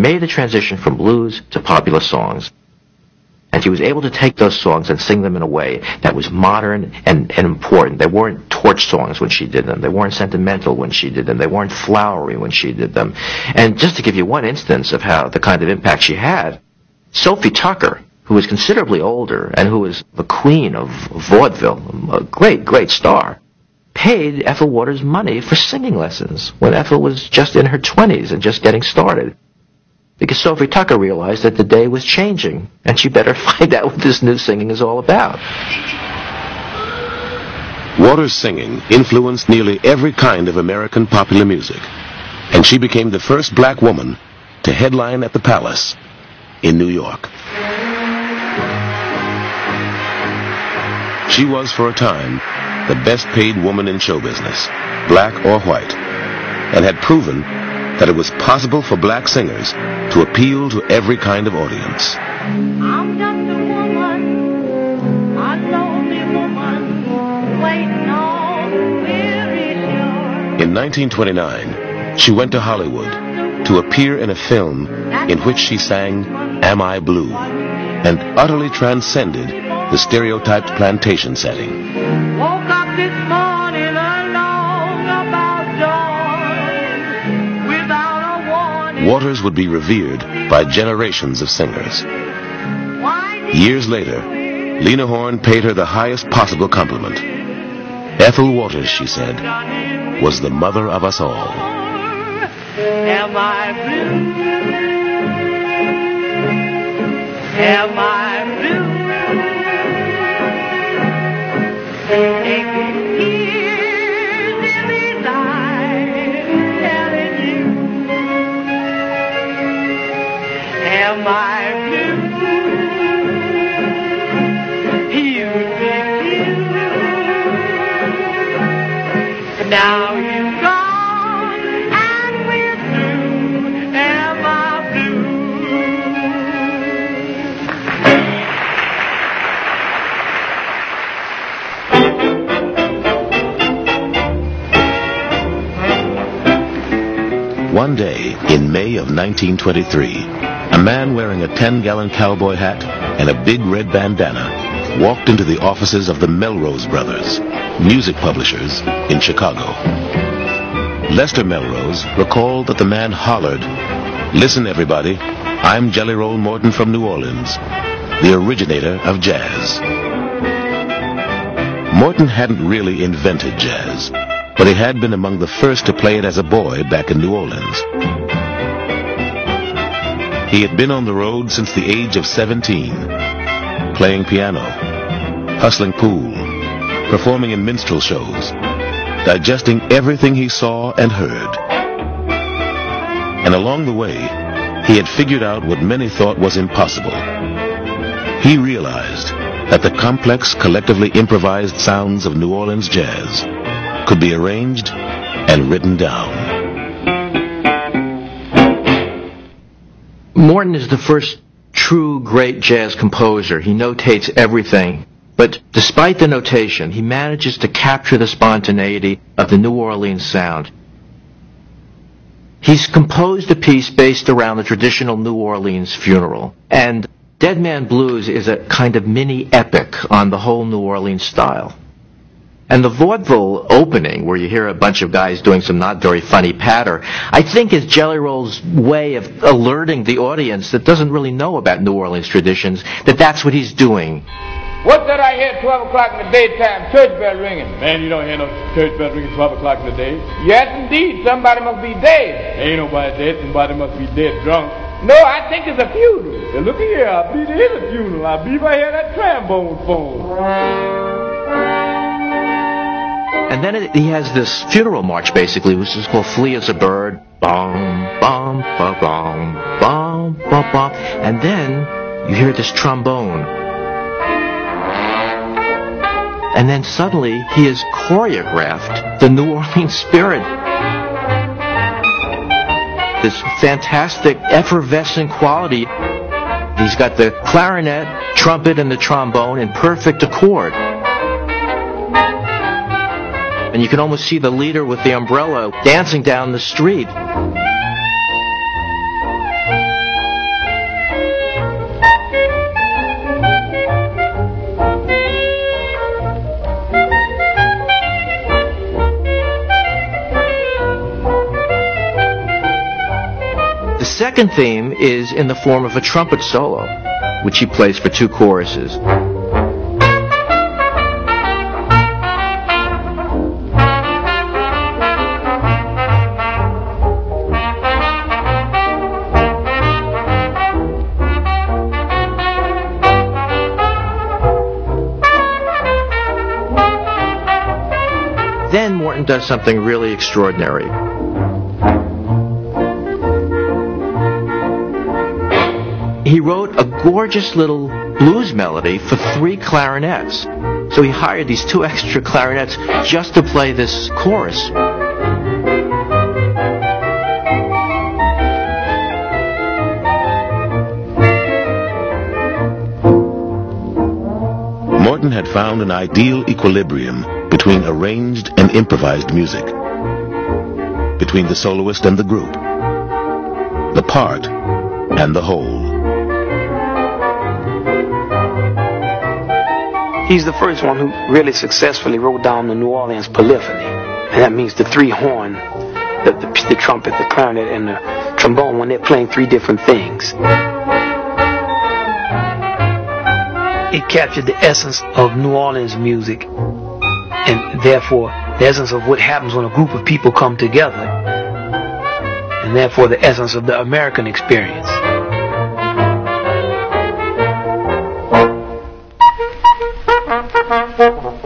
Made the transition from blues to popular songs. And she was able to take those songs and sing them in a way that was modern and, and important. They weren't torch songs when she did them. They weren't sentimental when she did them. They weren't flowery when she did them. And just to give you one instance of how the kind of impact she had, Sophie Tucker, who was considerably older and who was the queen of vaudeville, a great, great star, paid Ethel Waters money for singing lessons when Ethel was just in her 20s and just getting started. Because Sophie Tucker realized that the day was changing, and she better find out what this new singing is all about. Waters' singing influenced nearly every kind of American popular music, and she became the first black woman to headline at the Palace in New York. She was, for a time, the best paid woman in show business, black or white, and had proven that it was possible for black singers to appeal to every kind of audience. I'm just a woman, a lonely woman, waiting on weary shore. In 1929, she went to Hollywood to appear in a film in which she sang Am I Blue and utterly transcended the stereotyped plantation setting. Waters would be revered by generations of singers. Years later, Lena Horne paid her the highest possible compliment. Ethel Waters, she said, was the mother of us all. Am I blue? Am I blue? my blue. Would be blue. Now gone and we're blue. Am I blue? One day in May of 1923, a man wearing a 10-gallon cowboy hat and a big red bandana walked into the offices of the Melrose Brothers, music publishers in Chicago. Lester Melrose recalled that the man hollered, Listen, everybody, I'm Jelly Roll Morton from New Orleans, the originator of jazz. Morton hadn't really invented jazz, but he had been among the first to play it as a boy back in New Orleans. He had been on the road since the age of 17, playing piano, hustling pool, performing in minstrel shows, digesting everything he saw and heard. And along the way, he had figured out what many thought was impossible. He realized that the complex, collectively improvised sounds of New Orleans jazz could be arranged and written down. Morton is the first true great jazz composer. He notates everything. But despite the notation, he manages to capture the spontaneity of the New Orleans sound. He's composed a piece based around the traditional New Orleans funeral. And Dead Man Blues is a kind of mini epic on the whole New Orleans style. And the vaudeville opening, where you hear a bunch of guys doing some not very funny patter, I think is Jelly Roll's way of alerting the audience that doesn't really know about New Orleans traditions that that's what he's doing. What's that I hear at 12 o'clock in the daytime? Church bell ringing. Man, you don't hear no church bell ringing 12 o'clock in the day. Yes, indeed. Somebody must be dead. Ain't nobody dead. Somebody must be dead drunk. No, I think it's a funeral. Now, look here. I believe it is a funeral. I believe I hear that trombone phone. And then it, he has this funeral march, basically, which is called Flee as a Bird. Bum, bum, ba, bum, bum, bum, bum. And then you hear this trombone. And then suddenly he has choreographed the New Orleans spirit. This fantastic effervescent quality. He's got the clarinet, trumpet, and the trombone in perfect accord. And you can almost see the leader with the umbrella dancing down the street. The second theme is in the form of a trumpet solo, which he plays for two choruses. Morton does something really extraordinary. He wrote a gorgeous little blues melody for three clarinets. So he hired these two extra clarinets just to play this chorus. Morton had found an ideal equilibrium between arranged and improvised music, between the soloist and the group, the part and the whole. He's the first one who really successfully wrote down the New Orleans polyphony. And that means the three horn, the, the, the trumpet, the clarinet, and the trombone when they're playing three different things. It captured the essence of New Orleans music and therefore the essence of what happens when a group of people come together and therefore the essence of the American experience.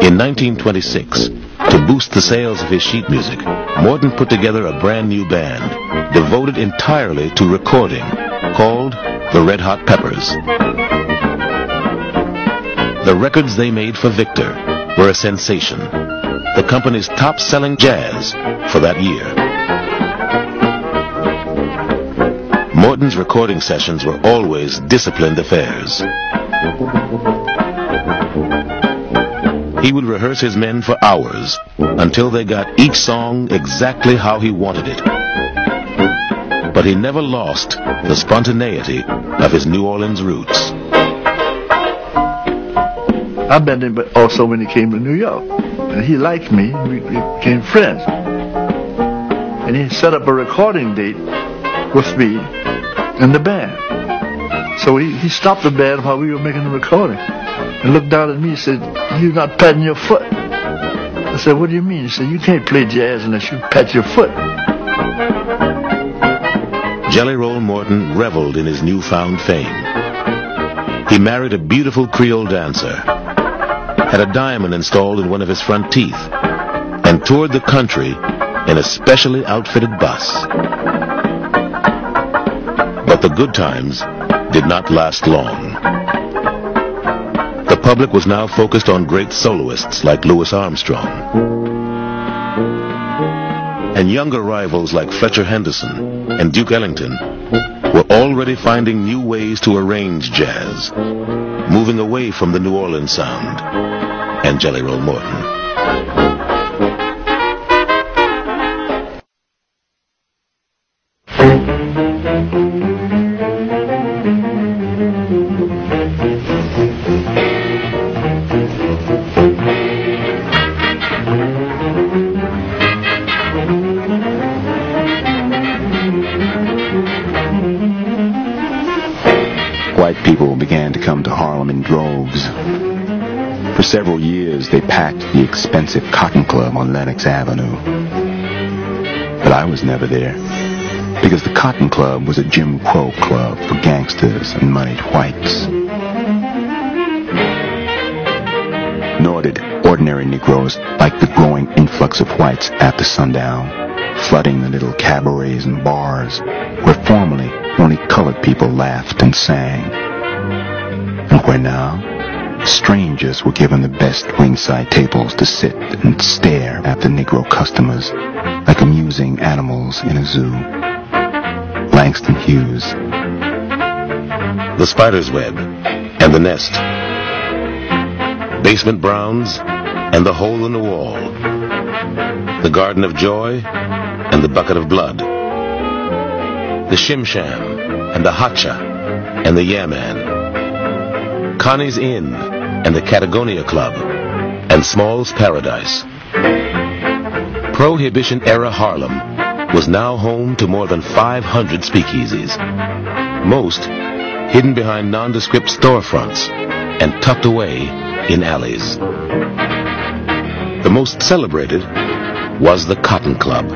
In 1926, to boost the sales of his sheet music, Morton put together a brand new band devoted entirely to recording called the Red Hot Peppers. The records they made for Victor were a sensation, the company's top-selling jazz for that year. Morton's recording sessions were always disciplined affairs. He would rehearse his men for hours until they got each song exactly how he wanted it. but he never lost the spontaneity of his New Orleans roots. I met him but also when he came to New York. And he liked me. We became friends. And he set up a recording date with me and the band. So he, he stopped the band while we were making the recording and looked down at me and said, You're not patting your foot. I said, What do you mean? He said, You can't play jazz unless you pat your foot. Jelly Roll Morton reveled in his newfound fame. He married a beautiful Creole dancer, had a diamond installed in one of his front teeth, and toured the country in a specially outfitted bus. But the good times did not last long. The public was now focused on great soloists like Louis Armstrong. And younger rivals like Fletcher Henderson and Duke Ellington were already finding new ways to arrange jazz, moving away from the New Orleans sound and Jelly Roll Morton. White people began to come to Harlem in droves. For several years, packed the expensive Cotton Club on Lenox Avenue. But I was never there, because the Cotton Club was a Jim Crow club for gangsters and moneyed whites. Nor did ordinary Negroes like the growing influx of whites after sundown, flooding the little cabarets and bars where formerly only colored people laughed and sang. And where now, strangers were given the best ringside tables to sit and stare at the Negro customers like amusing animals in a zoo. Langston Hughes. The Spider's Web and The Nest. Basement Browns and The Hole in the Wall. The Garden of Joy and The Bucket of Blood. The Shim Sham and The Hacha and The Yeah Man. Connie's Inn and the Catagonia Club and Small's Paradise. Prohibition era Harlem was now home to more than 500 speakeasies. Most hidden behind nondescript storefronts and tucked away in alleys. The most celebrated was the Cotton Club.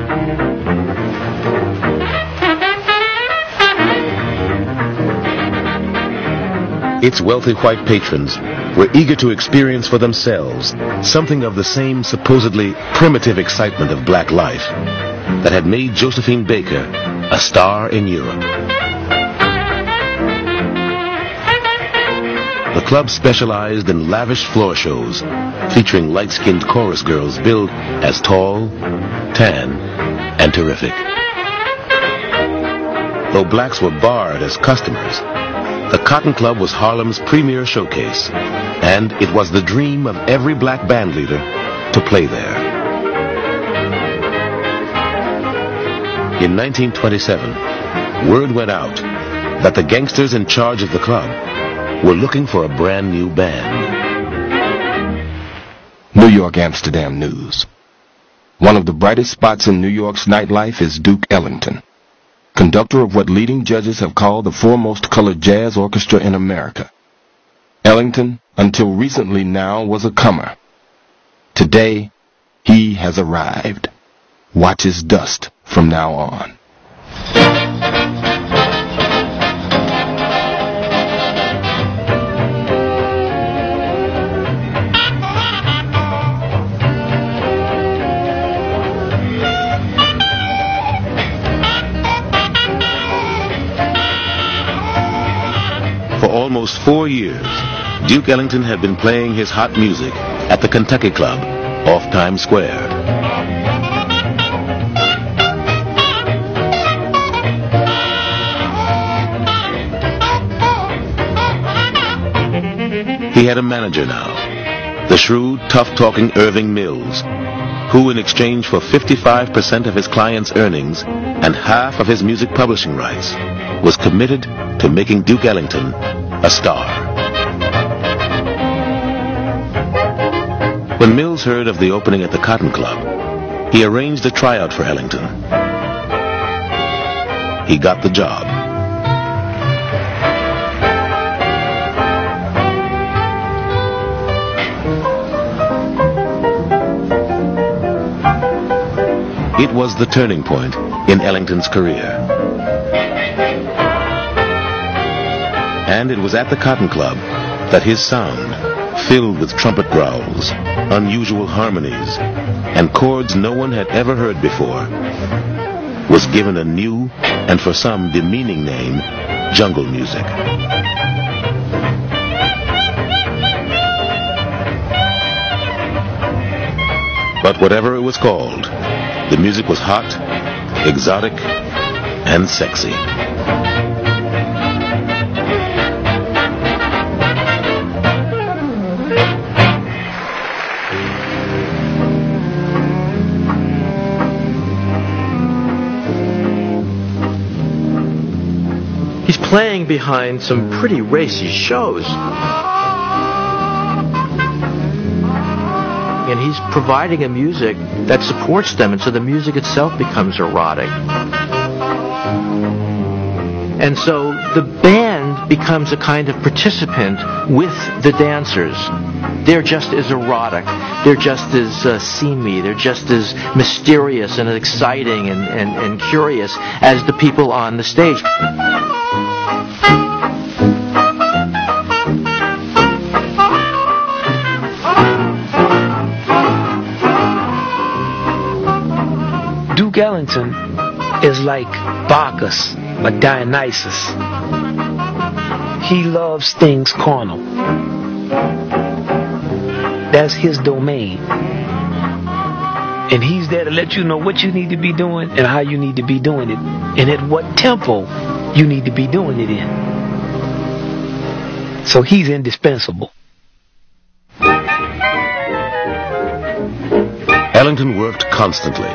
Its wealthy white patrons were eager to experience for themselves something of the same supposedly primitive excitement of black life that had made Josephine Baker a star in Europe. The club specialized in lavish floor shows featuring light-skinned chorus girls billed as tall, tan, and terrific. Though blacks were barred as customers, the Cotton Club was Harlem's premier showcase, and it was the dream of every black band leader to play there. In 1927, word went out that the gangsters in charge of the club were looking for a brand new band. New York Amsterdam News. One of the brightest spots in New York's nightlife is Duke Ellington, conductor of what leading judges have called the foremost colored jazz orchestra in America. Ellington, until recently now, was a comer. Today, he has arrived. Watch his dust from now on. Almost four years, Duke Ellington had been playing his hot music at the Kentucky Club off Times Square. He had a manager now, the shrewd, tough-talking Irving Mills, who in exchange for 55% of his clients' earnings and half of his music publishing rights was committed to making Duke Ellington a star. When Mills heard of the opening at the Cotton Club, he arranged a tryout for Ellington. He got the job. It was the turning point in Ellington's career. And it was at the Cotton Club that his sound, filled with trumpet growls, unusual harmonies, and chords no one had ever heard before, was given a new and for some demeaning name, jungle music. But whatever it was called, the music was hot, exotic, and sexy. Playing behind some pretty racy shows. And he's providing a music that supports them, and so the music itself becomes erotic. And so the band becomes a kind of participant with the dancers. They're just as erotic. They're just as uh, seamy. They're just as mysterious and exciting and, and, and curious as the people on the stage. Is like Bacchus or Dionysus. He loves things carnal. That's his domain. And he's there to let you know what you need to be doing and how you need to be doing it. And at what tempo you need to be doing it in. So he's indispensable. Ellington worked constantly,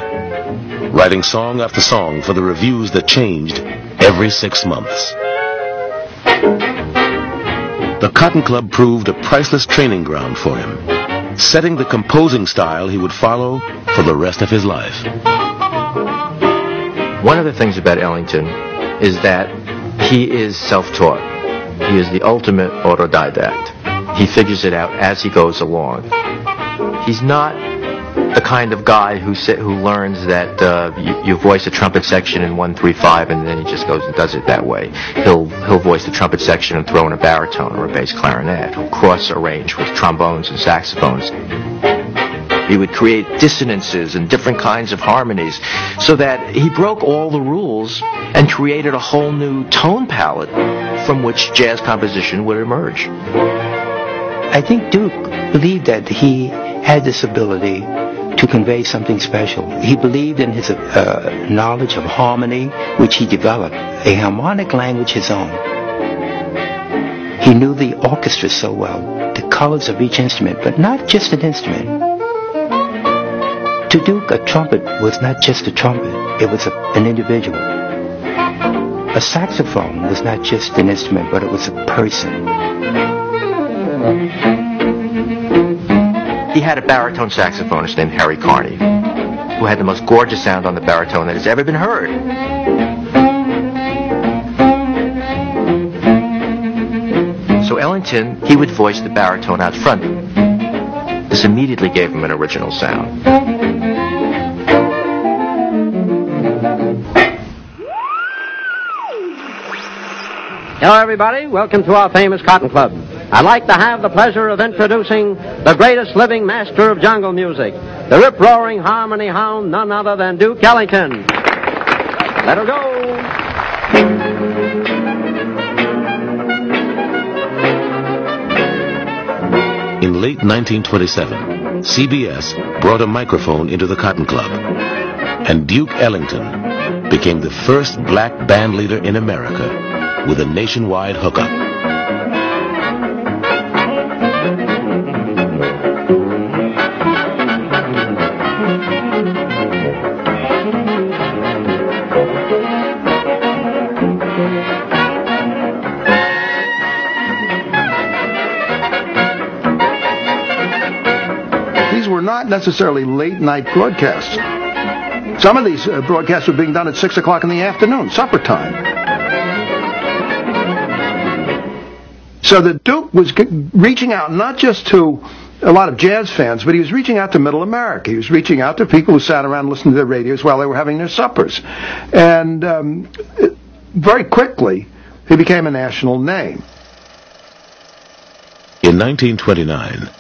writing song after song for the revues that changed every six months. The Cotton Club proved a priceless training ground for him, setting the composing style he would follow for the rest of his life. One of the things about Ellington is that he is self-taught. He is the ultimate autodidact. He figures it out as he goes along. He's not the kind of guy who sit, who learns that uh, you, you voice a trumpet section in one three five and then he just goes and does it that way. He'll he'll voice the trumpet section and throw in a baritone or a bass clarinet. He'll cross arrange with trombones and saxophones. He would create dissonances and different kinds of harmonies so that he broke all the rules and created a whole new tone palette from which jazz composition would emerge. I think Duke believed that he had this ability to convey something special. He believed in his uh, knowledge of harmony, which he developed, a harmonic language his own. He knew the orchestra so well, the colors of each instrument, but not just an instrument. To Duke, a trumpet was not just a trumpet, it was a, an individual. A saxophone was not just an instrument, but it was a person. He had a baritone saxophonist named Harry Carney, who had the most gorgeous sound on the baritone that has ever been heard. So Ellington, he would voice the baritone out front. This immediately gave him an original sound. Hello, everybody. Welcome to our famous Cotton Club. I'd like to have the pleasure of introducing the greatest living master of jungle music, the rip-roaring harmony hound, none other than Duke Ellington. Let her go. In late 1927, CBS brought a microphone into the Cotton Club, and Duke Ellington became the first black band leader in America with a nationwide hookup. Necessarily late night broadcasts. Some of these uh, broadcasts were being done at 6 o'clock in the afternoon, supper time. So the Duke was reaching out not just to a lot of jazz fans, but he was reaching out to middle America. He was reaching out to people who sat around listening to their radios while they were having their suppers. And um, very quickly, he became a national name. In 1929,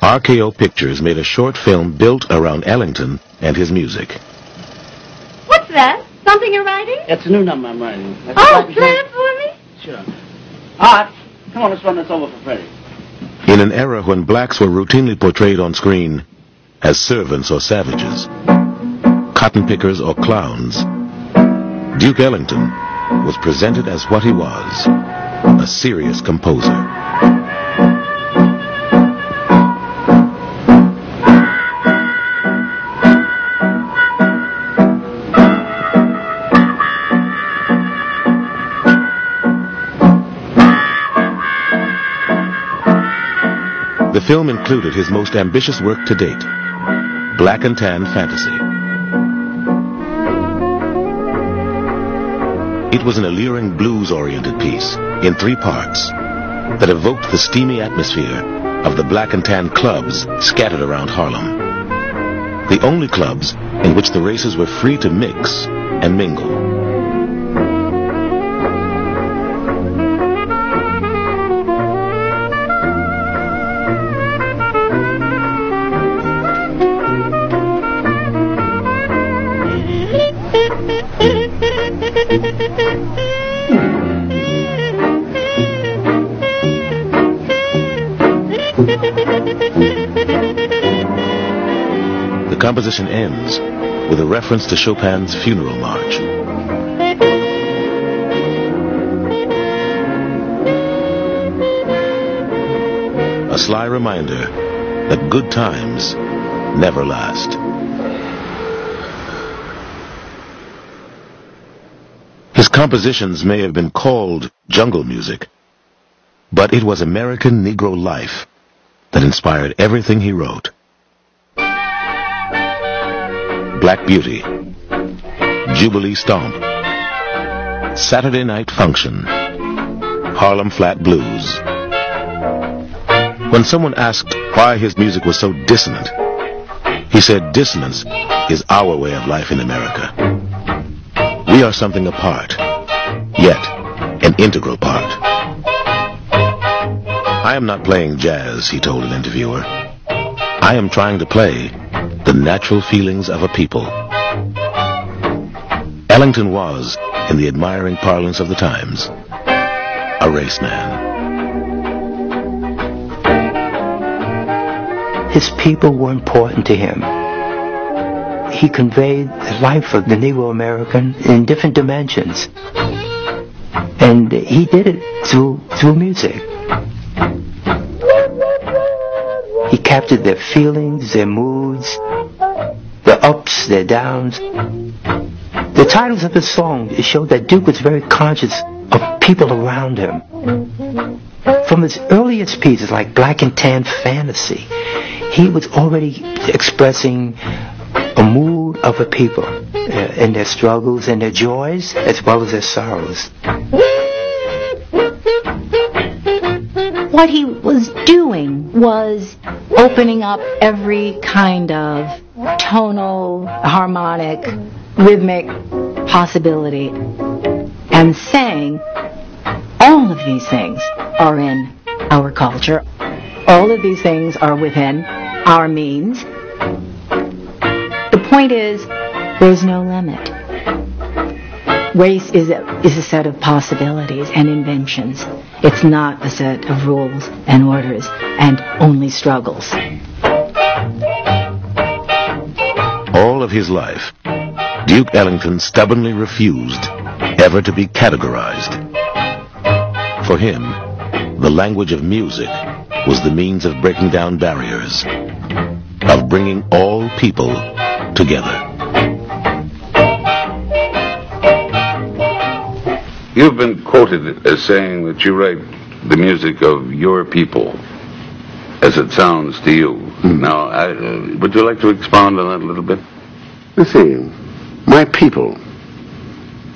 RKO Pictures made a short film built around Ellington and his music. What's that? Something you're writing? It's a new number I'm writing. That's Oh, copy play tape. it for me? Sure. Art, come on, let's run this over for Freddie. In an era when blacks were routinely portrayed on screen as servants or savages, cotton pickers or clowns, Duke Ellington was presented as what he was, a serious composer. The film included his most ambitious work to date, Black and Tan Fantasy. It was an alluring blues-oriented piece in three parts that evoked the steamy atmosphere of the black and tan clubs scattered around Harlem. The only clubs in which the races were free to mix and mingle. Composition ends with a reference to Chopin's funeral march. A sly reminder that good times never last. His compositions may have been called jungle music, but it was American Negro life that inspired everything he wrote. Black Beauty, Jubilee Stomp, Saturday Night Function, Harlem Flat Blues. When someone asked why his music was so dissonant, he said dissonance is our way of life in America. We are something apart, yet an integral part. I am not playing jazz, he told an interviewer. I am trying to play natural feelings of a people. Ellington was, in the admiring parlance of the times, a race man. His people were important to him. He conveyed the life of the Negro American in different dimensions. And he did it through, through music. He captured their feelings, their moods, their ups, their downs. The titles of his songs show that Duke was very conscious of people around him. From his earliest pieces like Black and Tan Fantasy, he was already expressing a mood of a people uh, their struggles and their joys as well as their sorrows. What he was doing was opening up every kind of tonal, harmonic, rhythmic possibility and saying all of these things are in our culture. All of these things are within our means. The point is, there's no limit. Race is a, is a set of possibilities and inventions. It's not a set of rules and orders and only struggles. Of his life, Duke Ellington stubbornly refused ever to be categorized. For him, the language of music was the means of breaking down barriers, of bringing all people together. You've been quoted as saying that you write the music of your people as it sounds to you. Now, I, uh, would you like to expound on that a little bit? Let's see. My people.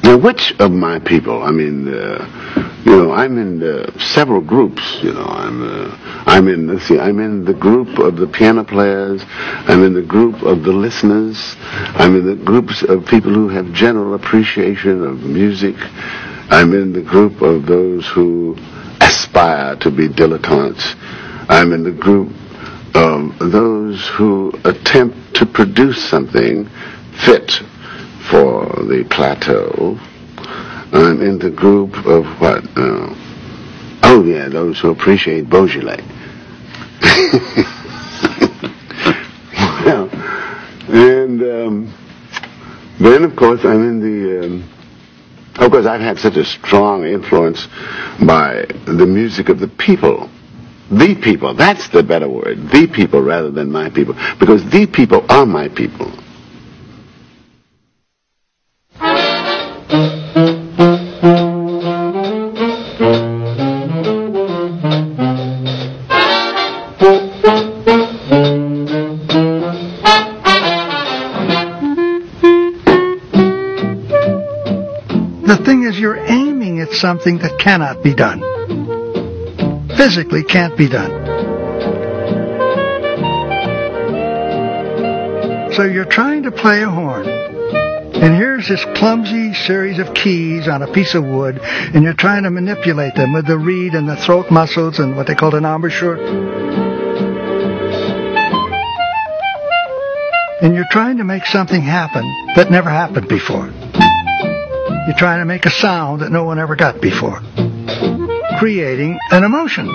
Now, which of my people? I mean, uh, you know, I'm in uh, several groups. You know, I'm uh, I'm in. Let's see. I'm in the group of the piano players. I'm in the group of the listeners. I'm in the groups of people who have general appreciation of music. I'm in the group of those who aspire to be dilettantes. I'm in the group of those who attempt to produce something fit for the plateau. I'm in the group of what? Uh, oh, yeah, those who appreciate Beaujolais. well, and um, then, of course, I'm in the. Um, of course, I've had such a strong influence by the music of the people. The people, that's the better word. The people rather than my people. Because the people are my people. The thing is, you're aiming at something that cannot be done. Physically can't be done. So you're trying to play a horn. And here's this clumsy series of keys on a piece of wood, and you're trying to manipulate them with the reed and the throat muscles and what they call an embouchure. And you're trying to make something happen that never happened before. You're trying to make a sound that no one ever got before. Creating an emotion.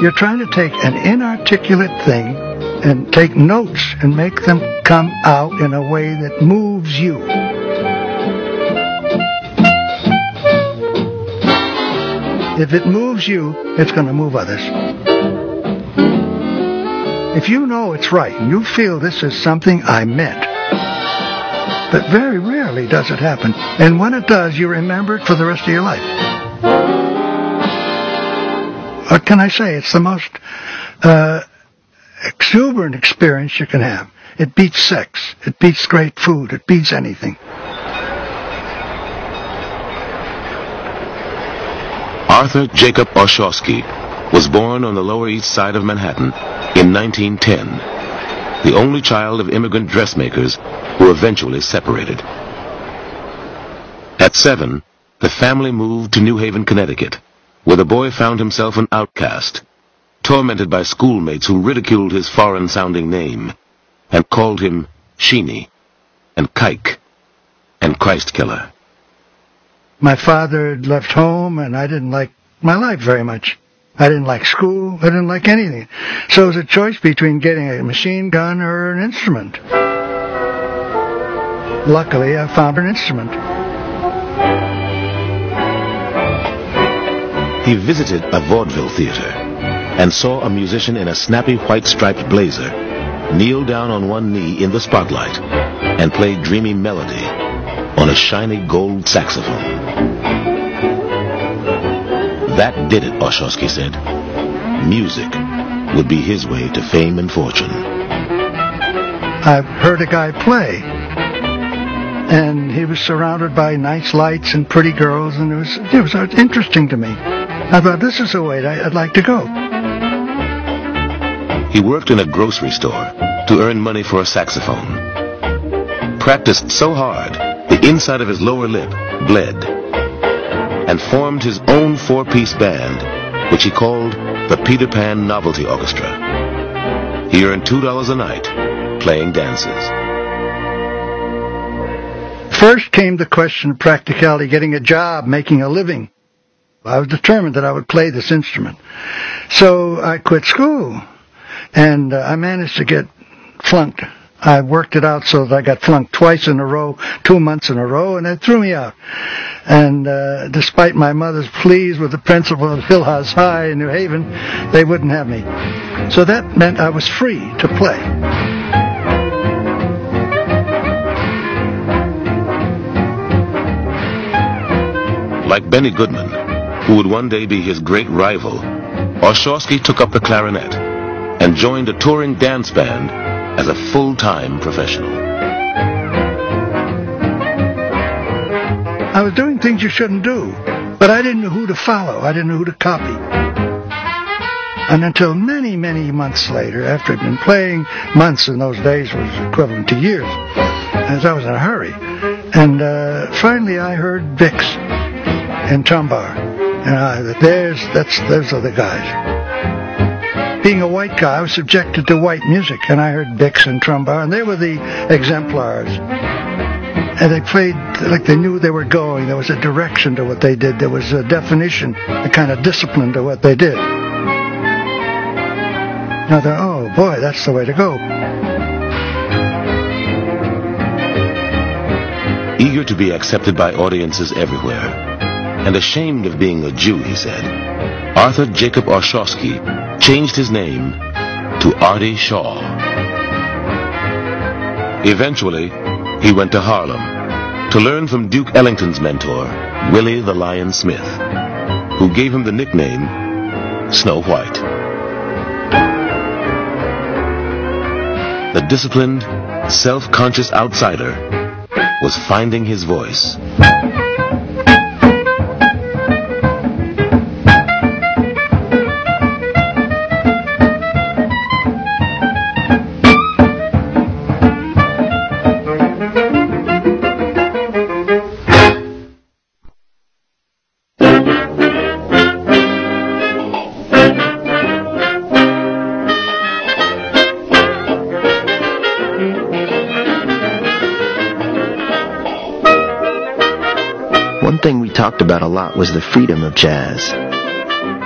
You're trying to take an inarticulate thing and take notes and make them come out in a way that moves you. If it moves you, it's going to move others. If you know it's right and you feel this is something I meant, but very rarely does it happen. And when it does, you remember it for the rest of your life. What can I say? It's the most uh, exuberant experience you can have. It beats sex. It beats great food. It beats anything. Arthur Jacob Arshawsky was born on the Lower East Side of Manhattan in 1910, the only child of immigrant dressmakers who eventually separated. At seven, the family moved to New Haven, Connecticut, where the boy found himself an outcast, tormented by schoolmates who ridiculed his foreign-sounding name and called him Sheeny and Kike and Christ Killer. My father had left home, and I didn't like my life very much. I didn't like school. I didn't like anything. So it was a choice between getting a machine gun or an instrument. Luckily, I found an instrument. He visited a vaudeville theater and saw a musician in a snappy white striped blazer kneel down on one knee in the spotlight and play dreamy melody on a shiny gold saxophone. That did it, Arshawsky said. Music would be his way to fame and fortune. I've heard a guy play, and he was surrounded by nice lights and pretty girls, and it was it was interesting to me. I thought this is the way I'd like to go. He worked in a grocery store to earn money for a saxophone. Practiced so hard, the inside of his lower lip bled, and formed his own four-piece band, which he called the Peter Pan Novelty Orchestra. He earned $2 a night playing dances. First came the question of practicality, getting a job, making a living. I was determined that I would play this instrument. So I quit school, and uh, I managed to get flunked. I worked it out so that I got flunked twice in a row, two months in a row, and it threw me out. And uh, despite my mother's pleas with the principal of Hillhouse High in New Haven, they wouldn't have me. So that meant I was free to play. Like Benny Goodman, who would one day be his great rival, Arshawsky took up the clarinet and joined a touring dance band as a full-time professional. I was doing things you shouldn't do, but I didn't know who to follow. I didn't know who to copy. And until many, many months later, after I'd been playing, months in those days was equivalent to years, as I was in a hurry. And uh, finally I heard Bix and Trumbauer. And I, there's, that's, those are the guys. Being a white guy, I was subjected to white music, and I heard Bix and Trumbauer, and they were the exemplars. And they played like they knew they were going. There was a direction to what they did. There was a definition, a kind of discipline to what they did. And I thought, oh boy, that's the way to go. Eager to be accepted by audiences everywhere, and ashamed of being a Jew, he said, Arthur Jacob Arshawsky changed his name to Artie Shaw. Eventually, he went to Harlem to learn from Duke Ellington's mentor, Willie the Lion Smith, who gave him the nickname Snow White. The disciplined, self-conscious outsider was finding his voice. Lot was the freedom of jazz.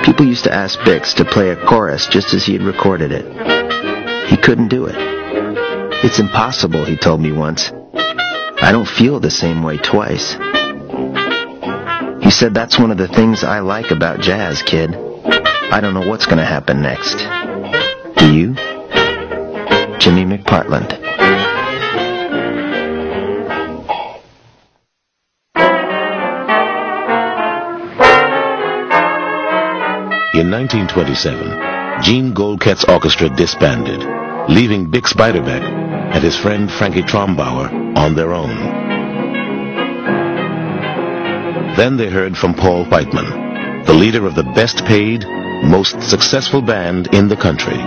People used to ask Bix to play a chorus just as he had recorded it. He couldn't do it. It's impossible, he told me once. I don't feel the same way twice. He said, that's one of the things I like about jazz, kid. I don't know what's going to happen next. Do you? Jimmy McPartland. 1927, Jean Goldkette's orchestra disbanded, leaving Bix Beiderbecke and his friend Frankie Trumbauer on their own. Then they heard from Paul Whiteman, the leader of the best paid, most successful band in the country.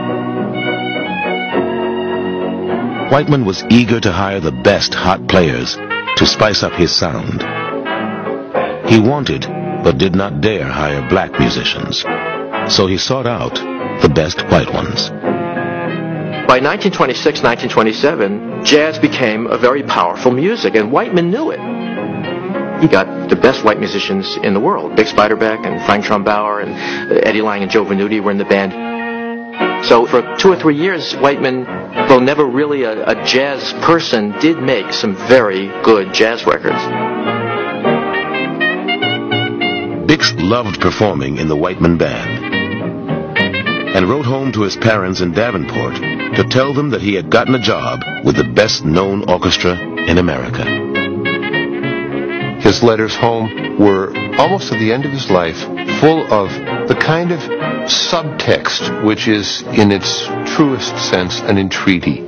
Whiteman was eager to hire the best hot players to spice up his sound. He wanted, but did not dare hire black musicians. So he sought out the best white ones. By 1926, 1927, jazz became a very powerful music, and Whiteman knew it. He got the best white musicians in the world. Bix Beiderbecke and Frank Trumbauer and uh, Eddie Lang and Joe Venuti were in the band. So for two or three years, Whiteman, though never really a, a jazz person, did make some very good jazz records. Bix loved performing in the Whiteman Band and wrote home to his parents in Davenport to tell them that he had gotten a job with the best known orchestra in America. His letters home were almost at the end of his life full of the kind of subtext which is in its truest sense an entreaty.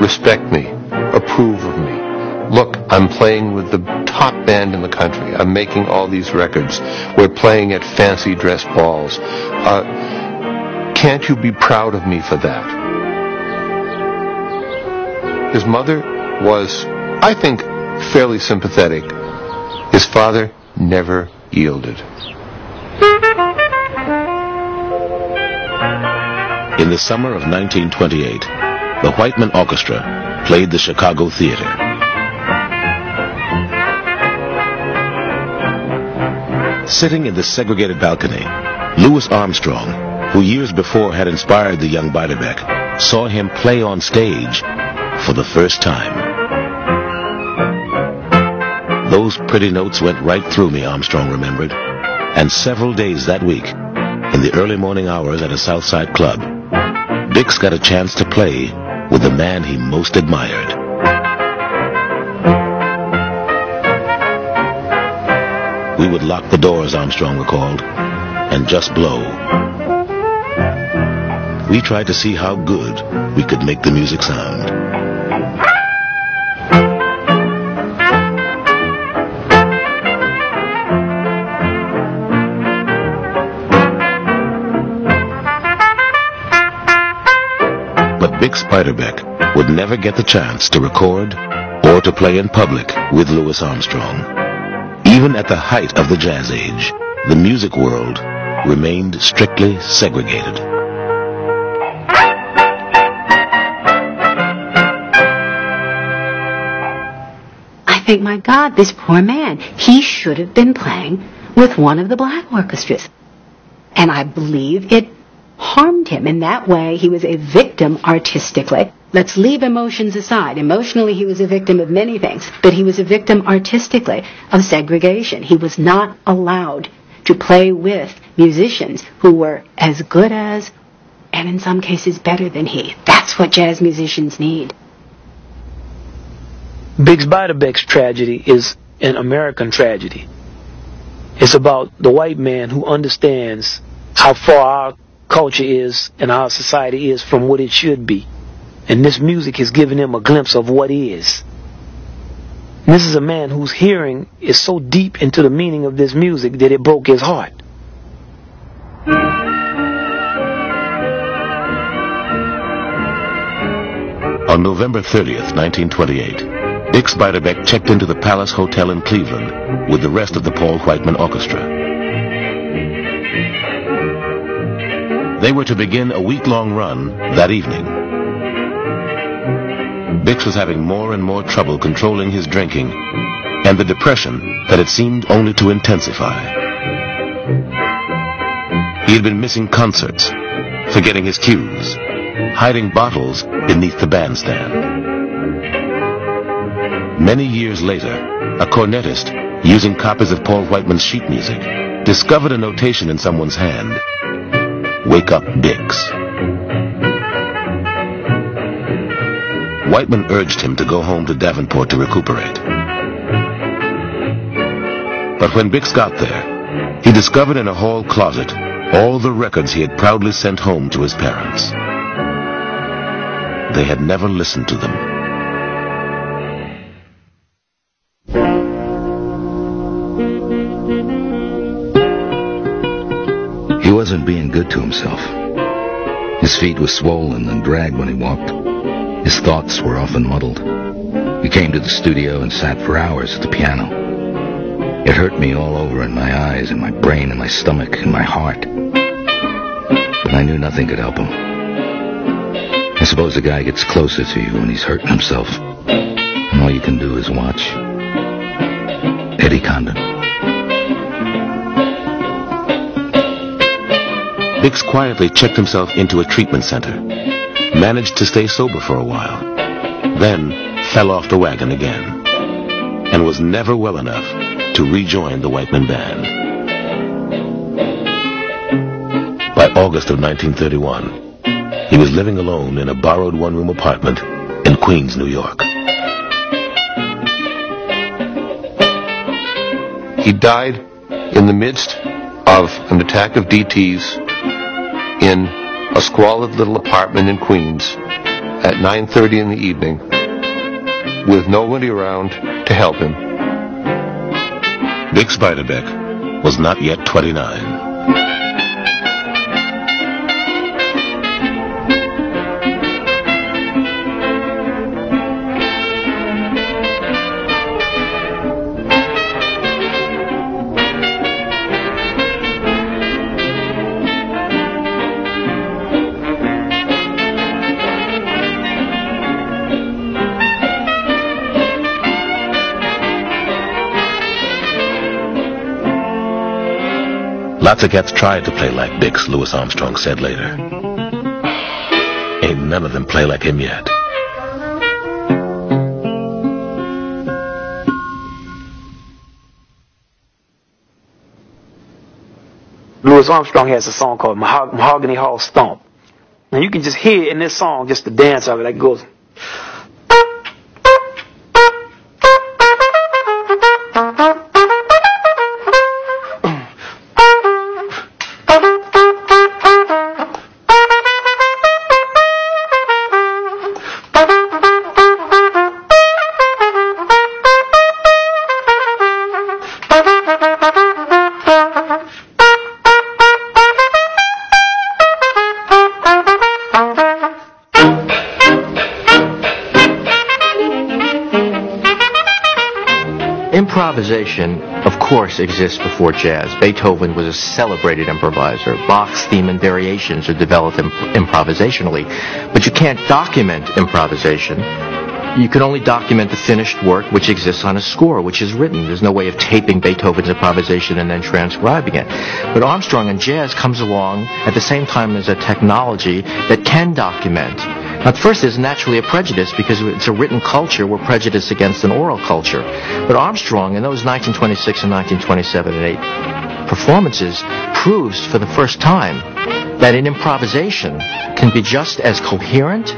Respect me. Approve of me. Look, I'm playing with the top band in the country. I'm making all these records. We're playing at fancy dress balls. Uh, can't you be proud of me for that? His mother was, I think, fairly sympathetic. His father never yielded. In the summer of 1928, the Whiteman Orchestra played the Chicago Theater. Sitting in the segregated balcony, Louis Armstrong, who years before had inspired the young Beiderbecke, saw him play on stage for the first time. Those pretty notes went right through me, Armstrong remembered. And several days that week, in the early morning hours at a Southside club, Bix got a chance to play with the man he most admired. we would lock the doors, Armstrong recalled, and just blow. We tried to see how good we could make the music sound. But Bix Beiderbecke would never get the chance to record or to play in public with Louis Armstrong. Even at the height of the jazz age, the music world remained strictly segregated. Think, my God, this poor man, he should have been playing with one of the black orchestras. And I believe it harmed him. In that way, he was a victim artistically. Let's leave emotions aside. Emotionally, he was a victim of many things, but he was a victim artistically of segregation. He was not allowed to play with musicians who were as good as, and in some cases better than he. That's what jazz musicians need. Bix Beiderbecke's tragedy is an American tragedy. It's about the white man who understands how far our culture is and our society is from what it should be. And this music has given him a glimpse of what is. And this is a man whose hearing is so deep into the meaning of this music that it broke his heart. On November 30th, 1928, Bix Beiderbecke checked into the Palace Hotel in Cleveland with the rest of the Paul Whiteman Orchestra. They were to begin a week-long run that evening. Bix was having more and more trouble controlling his drinking and the depression that had seemed only to intensify. He had been missing concerts, forgetting his cues, hiding bottles beneath the bandstand. Many years later, a cornetist, using copies of Paul Whiteman's sheet music, discovered a notation in someone's hand. Wake up, Bix. Whiteman urged him to go home to Davenport to recuperate. But when Bix got there, he discovered in a hall closet all the records he had proudly sent home to his parents. They had never listened to them. Wasn't being good to himself. His feet were swollen and dragged when he walked. His thoughts were often muddled. He came to the studio and sat for hours at the piano. It hurt me all over in my eyes, in my brain, in my stomach, in my heart. But I knew nothing could help him. I suppose a guy gets closer to you when he's hurting himself. And all you can do is watch. Eddie Condon. Bix quietly checked himself into a treatment center, managed to stay sober for a while, then fell off the wagon again, and was never well enough to rejoin the Whiteman Band. By August of 1931, he was living alone in a borrowed one-room apartment in Queens, New York. He died in the midst of an attack of DTs in a squalid little apartment in Queens at 9.30 in the evening with nobody around to help him. Bix Beiderbecke was not yet 29. Lots of cats tried to play like Bix, Louis Armstrong said later. Ain't none of them play like him yet. Louis Armstrong has a song called Mahog- Mahogany Hall Stomp. And you can just hear in this song just the dance of it that goes. Improvisation, of course, exists before jazz. Beethoven was a celebrated improviser. Bach's theme and variations are developed imp- improvisationally, but you can't document improvisation. You can only document the finished work which exists on a score, which is written. There's no way of taping Beethoven's improvisation and then transcribing it. But Armstrong and jazz comes along at the same time as a technology that can document. At first, there's naturally a prejudice because it's a written culture. We're prejudiced against an oral culture. But Armstrong, in those 1926 and 1927 and 8 performances, proves for the first time that an improvisation can be just as coherent,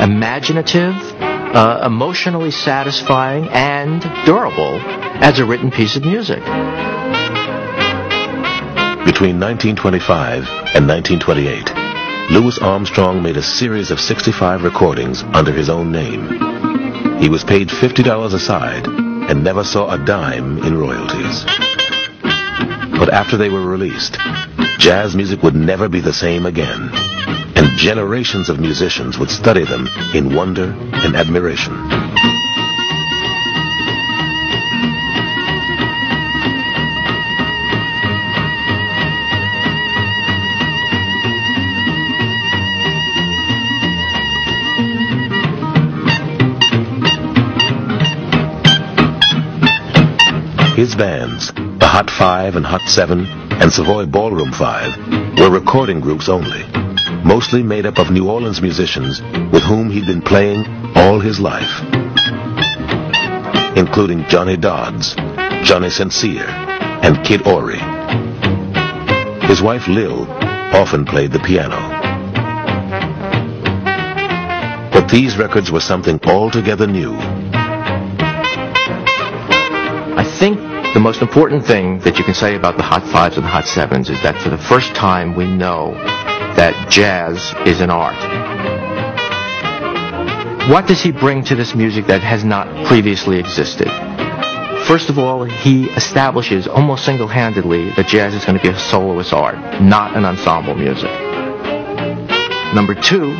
imaginative, uh, emotionally satisfying, and durable as a written piece of music. Between 1925 and 1928, Louis Armstrong made a series of 65 recordings under his own name. He was paid $50 a side and never saw a dime in royalties. But after they were released, jazz music would never be the same again, and generations of musicians would study them in wonder and admiration. His bands, the Hot Five and Hot Seven and Savoy Ballroom Five, were recording groups only, mostly made up of New Orleans musicians with whom he'd been playing all his life, including Johnny Dodds, Johnny St. Cyr, and Kid Ory. His wife Lil often played the piano. But these records were something altogether new. Think the most important thing that you can say about the Hot Fives and the Hot Sevens is that for the first time we know that jazz is an art. What does he bring to this music that has not previously existed? First of all, he establishes almost single-handedly that jazz is going to be a soloist art, not an ensemble music. Number two,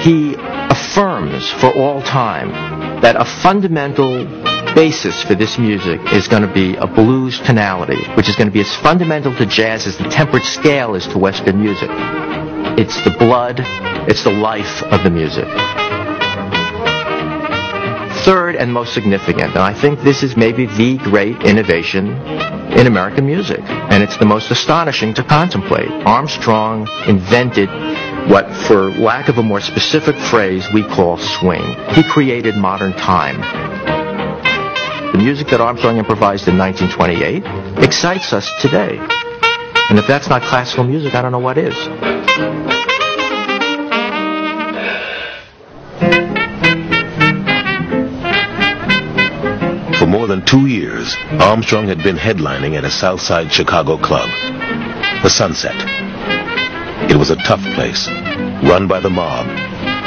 he affirms for all time that a fundamental basis for this music is going to be a blues tonality, which is going to be as fundamental to jazz as the tempered scale is to Western music. It's the blood, it's the life of the music. Third and most significant, and I think this is maybe the great innovation in American music, and it's the most astonishing to contemplate. Armstrong invented what, for lack of a more specific phrase, we call swing. He created modern time. The music that Armstrong improvised in 1928 excites us today. And if that's not classical music, I don't know what is. For more than two years, Armstrong had been headlining at a South Side Chicago club, the Sunset. It was a tough place, run by the mob,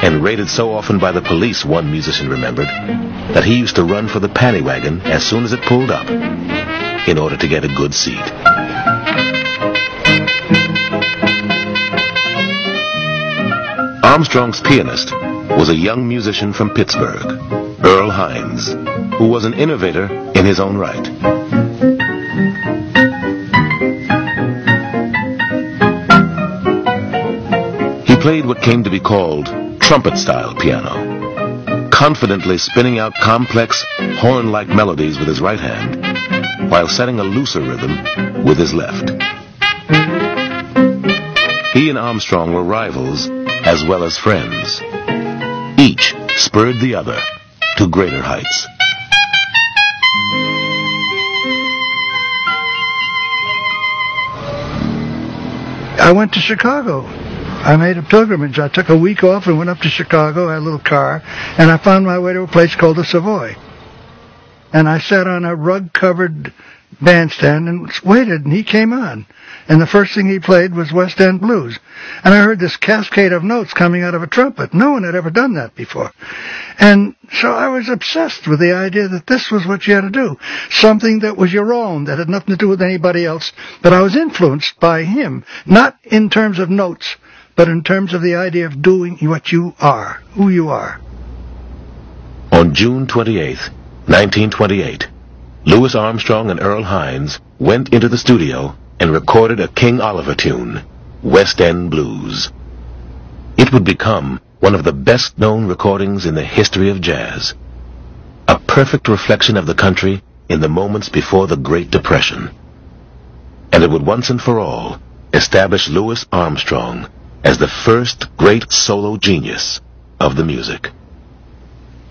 and raided so often by the police, one musician remembered, that he used to run for the panty wagon as soon as it pulled up in order to get a good seat. Armstrong's pianist was a young musician from Pittsburgh, Earl Hines, who was an innovator in his own right. He played what came to be called trumpet-style piano, confidently spinning out complex, horn-like melodies with his right hand, while setting a looser rhythm with his left. He and Armstrong were rivals as well as friends. Each spurred the other to greater heights. I went to Chicago. I made a pilgrimage. I took a week off and went up to Chicago. Had a little car, and I found my way to a place called the Savoy. And I sat on a rug-covered bandstand and waited, and he came on. And the first thing he played was West End Blues. And I heard this cascade of notes coming out of a trumpet. No one had ever done that before. And so I was obsessed with the idea that this was what you had to do. Something that was your own, that had nothing to do with anybody else. But I was influenced by him, not in terms of notes, but in terms of the idea of doing what you are, who you are. On June 28, 1928, Louis Armstrong and Earl Hines went into the studio and recorded a King Oliver tune, West End Blues. It would become one of the best known recordings in the history of jazz. A perfect reflection of the country in the moments before the Great Depression. And it would once and for all establish Louis Armstrong as the first great solo genius of the music.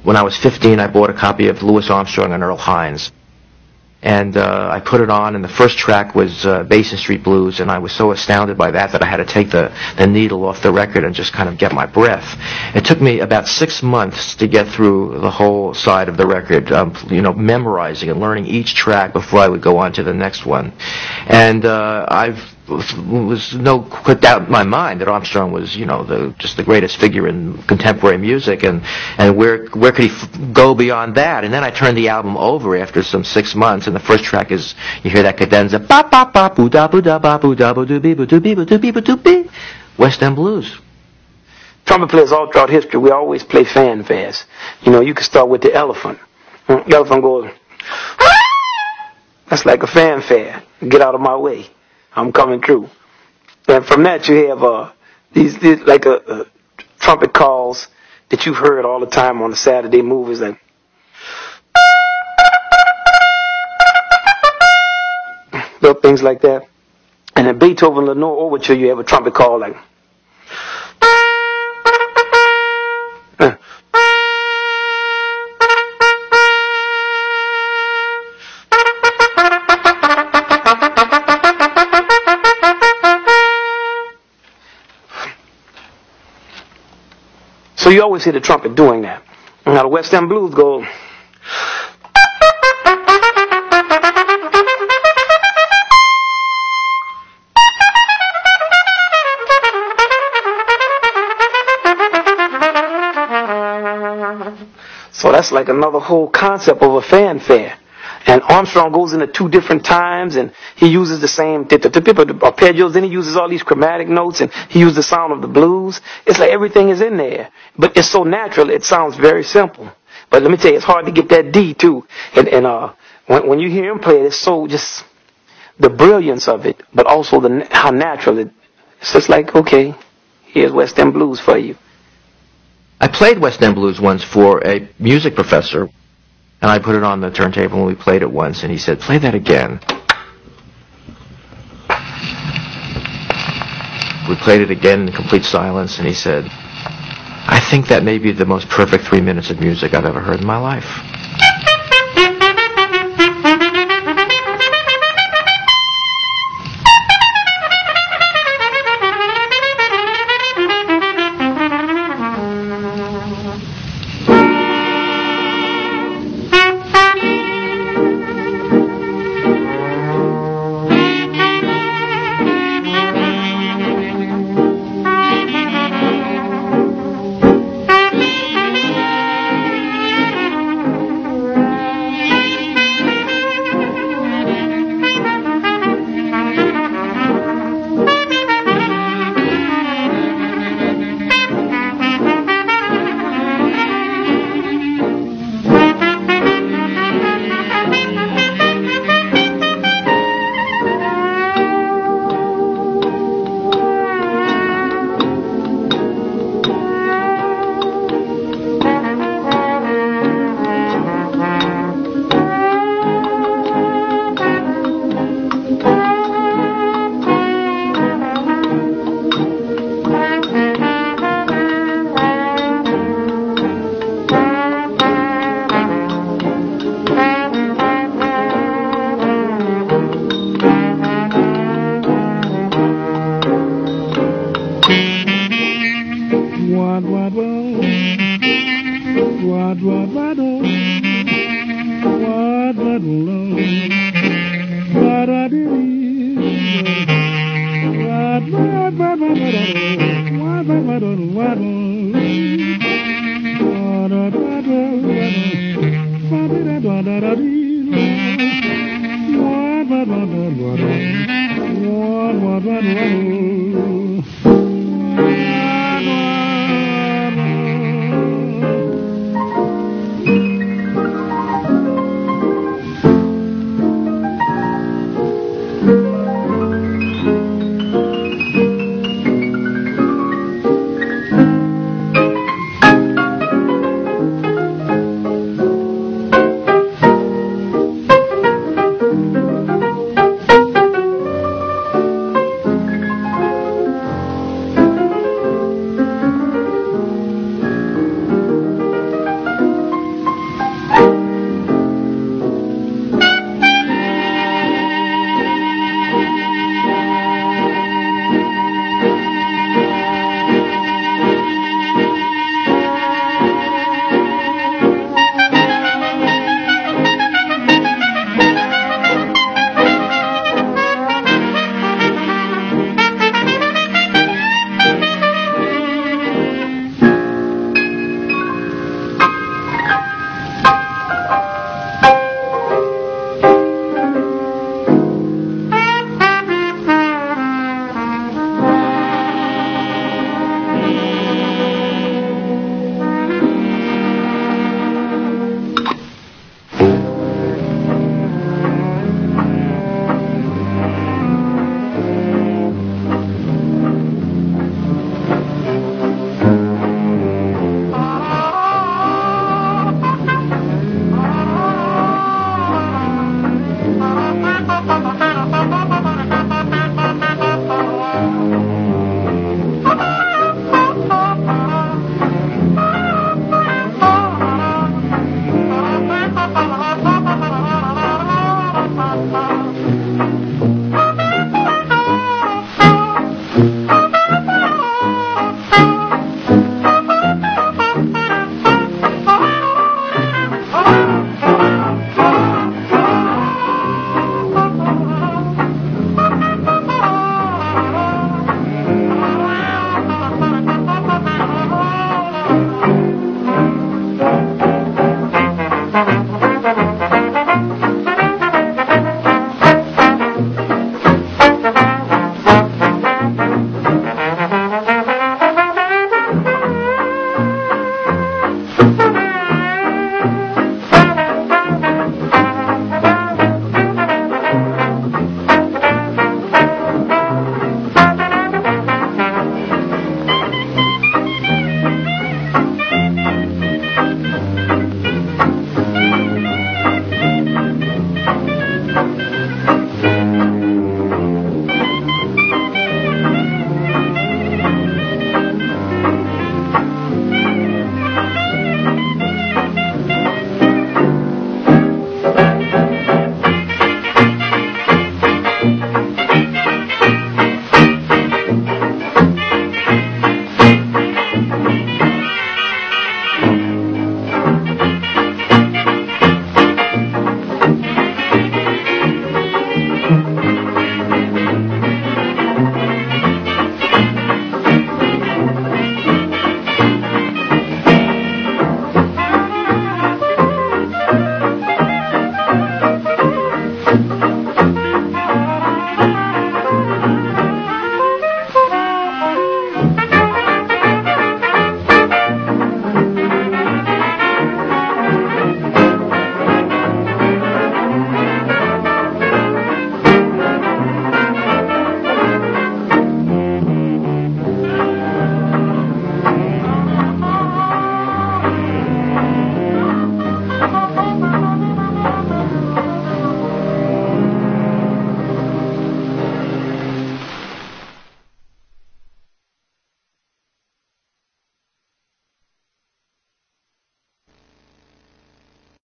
When I was 15, I bought a copy of Louis Armstrong and Earl Hines. And uh, I put it on, and the first track was uh, Basin Street Blues, and I was so astounded by that that I had to take the, the needle off the record and just kind of get my breath. It took me about six months to get through the whole side of the record, um, you know, memorizing and learning each track before I would go on to the next one. And uh, I've was no doubt in my mind that Armstrong was, you know, the just the greatest figure in contemporary music, and and where where could he f- go beyond that? And then I turned the album over after some six months, and the first track is you hear that cadenza, ba ba ba boo da boo da ba boo da boo doo bee boo doo bee boo doo bee West End Blues. Trumpet players all throughout history, we always play fanfares. You know, you can start with the elephant. The elephant goes, ah! that's like a fanfare. Get out of my way. I'm coming through. And from that you have uh, these, these like a, uh trumpet calls that you've heard all the time on the Saturday movies, like little things like that. And in Beethoven Leonore Overture, you have a trumpet call like. You always hear the trumpet doing that. Now the West End Blues go. So that's like another whole concept of a fanfare. And Armstrong goes into two different times and he uses the same arpeggios, then he uses all these chromatic notes and he uses the sound of the blues. It's like everything is in there. But it's so natural, it sounds very simple. But let me tell you, it's hard to get that D too. And, and uh, when, when you hear him play it, it's so just the brilliance of it, but also the how natural it. It's just like, okay, here's West End Blues for you. I played West End Blues once for a music professor, and I put it on the turntable and we played it once, and he said, play that again. We played it again in complete silence, and he said, I think that may be the most perfect three minutes of music I've ever heard in my life.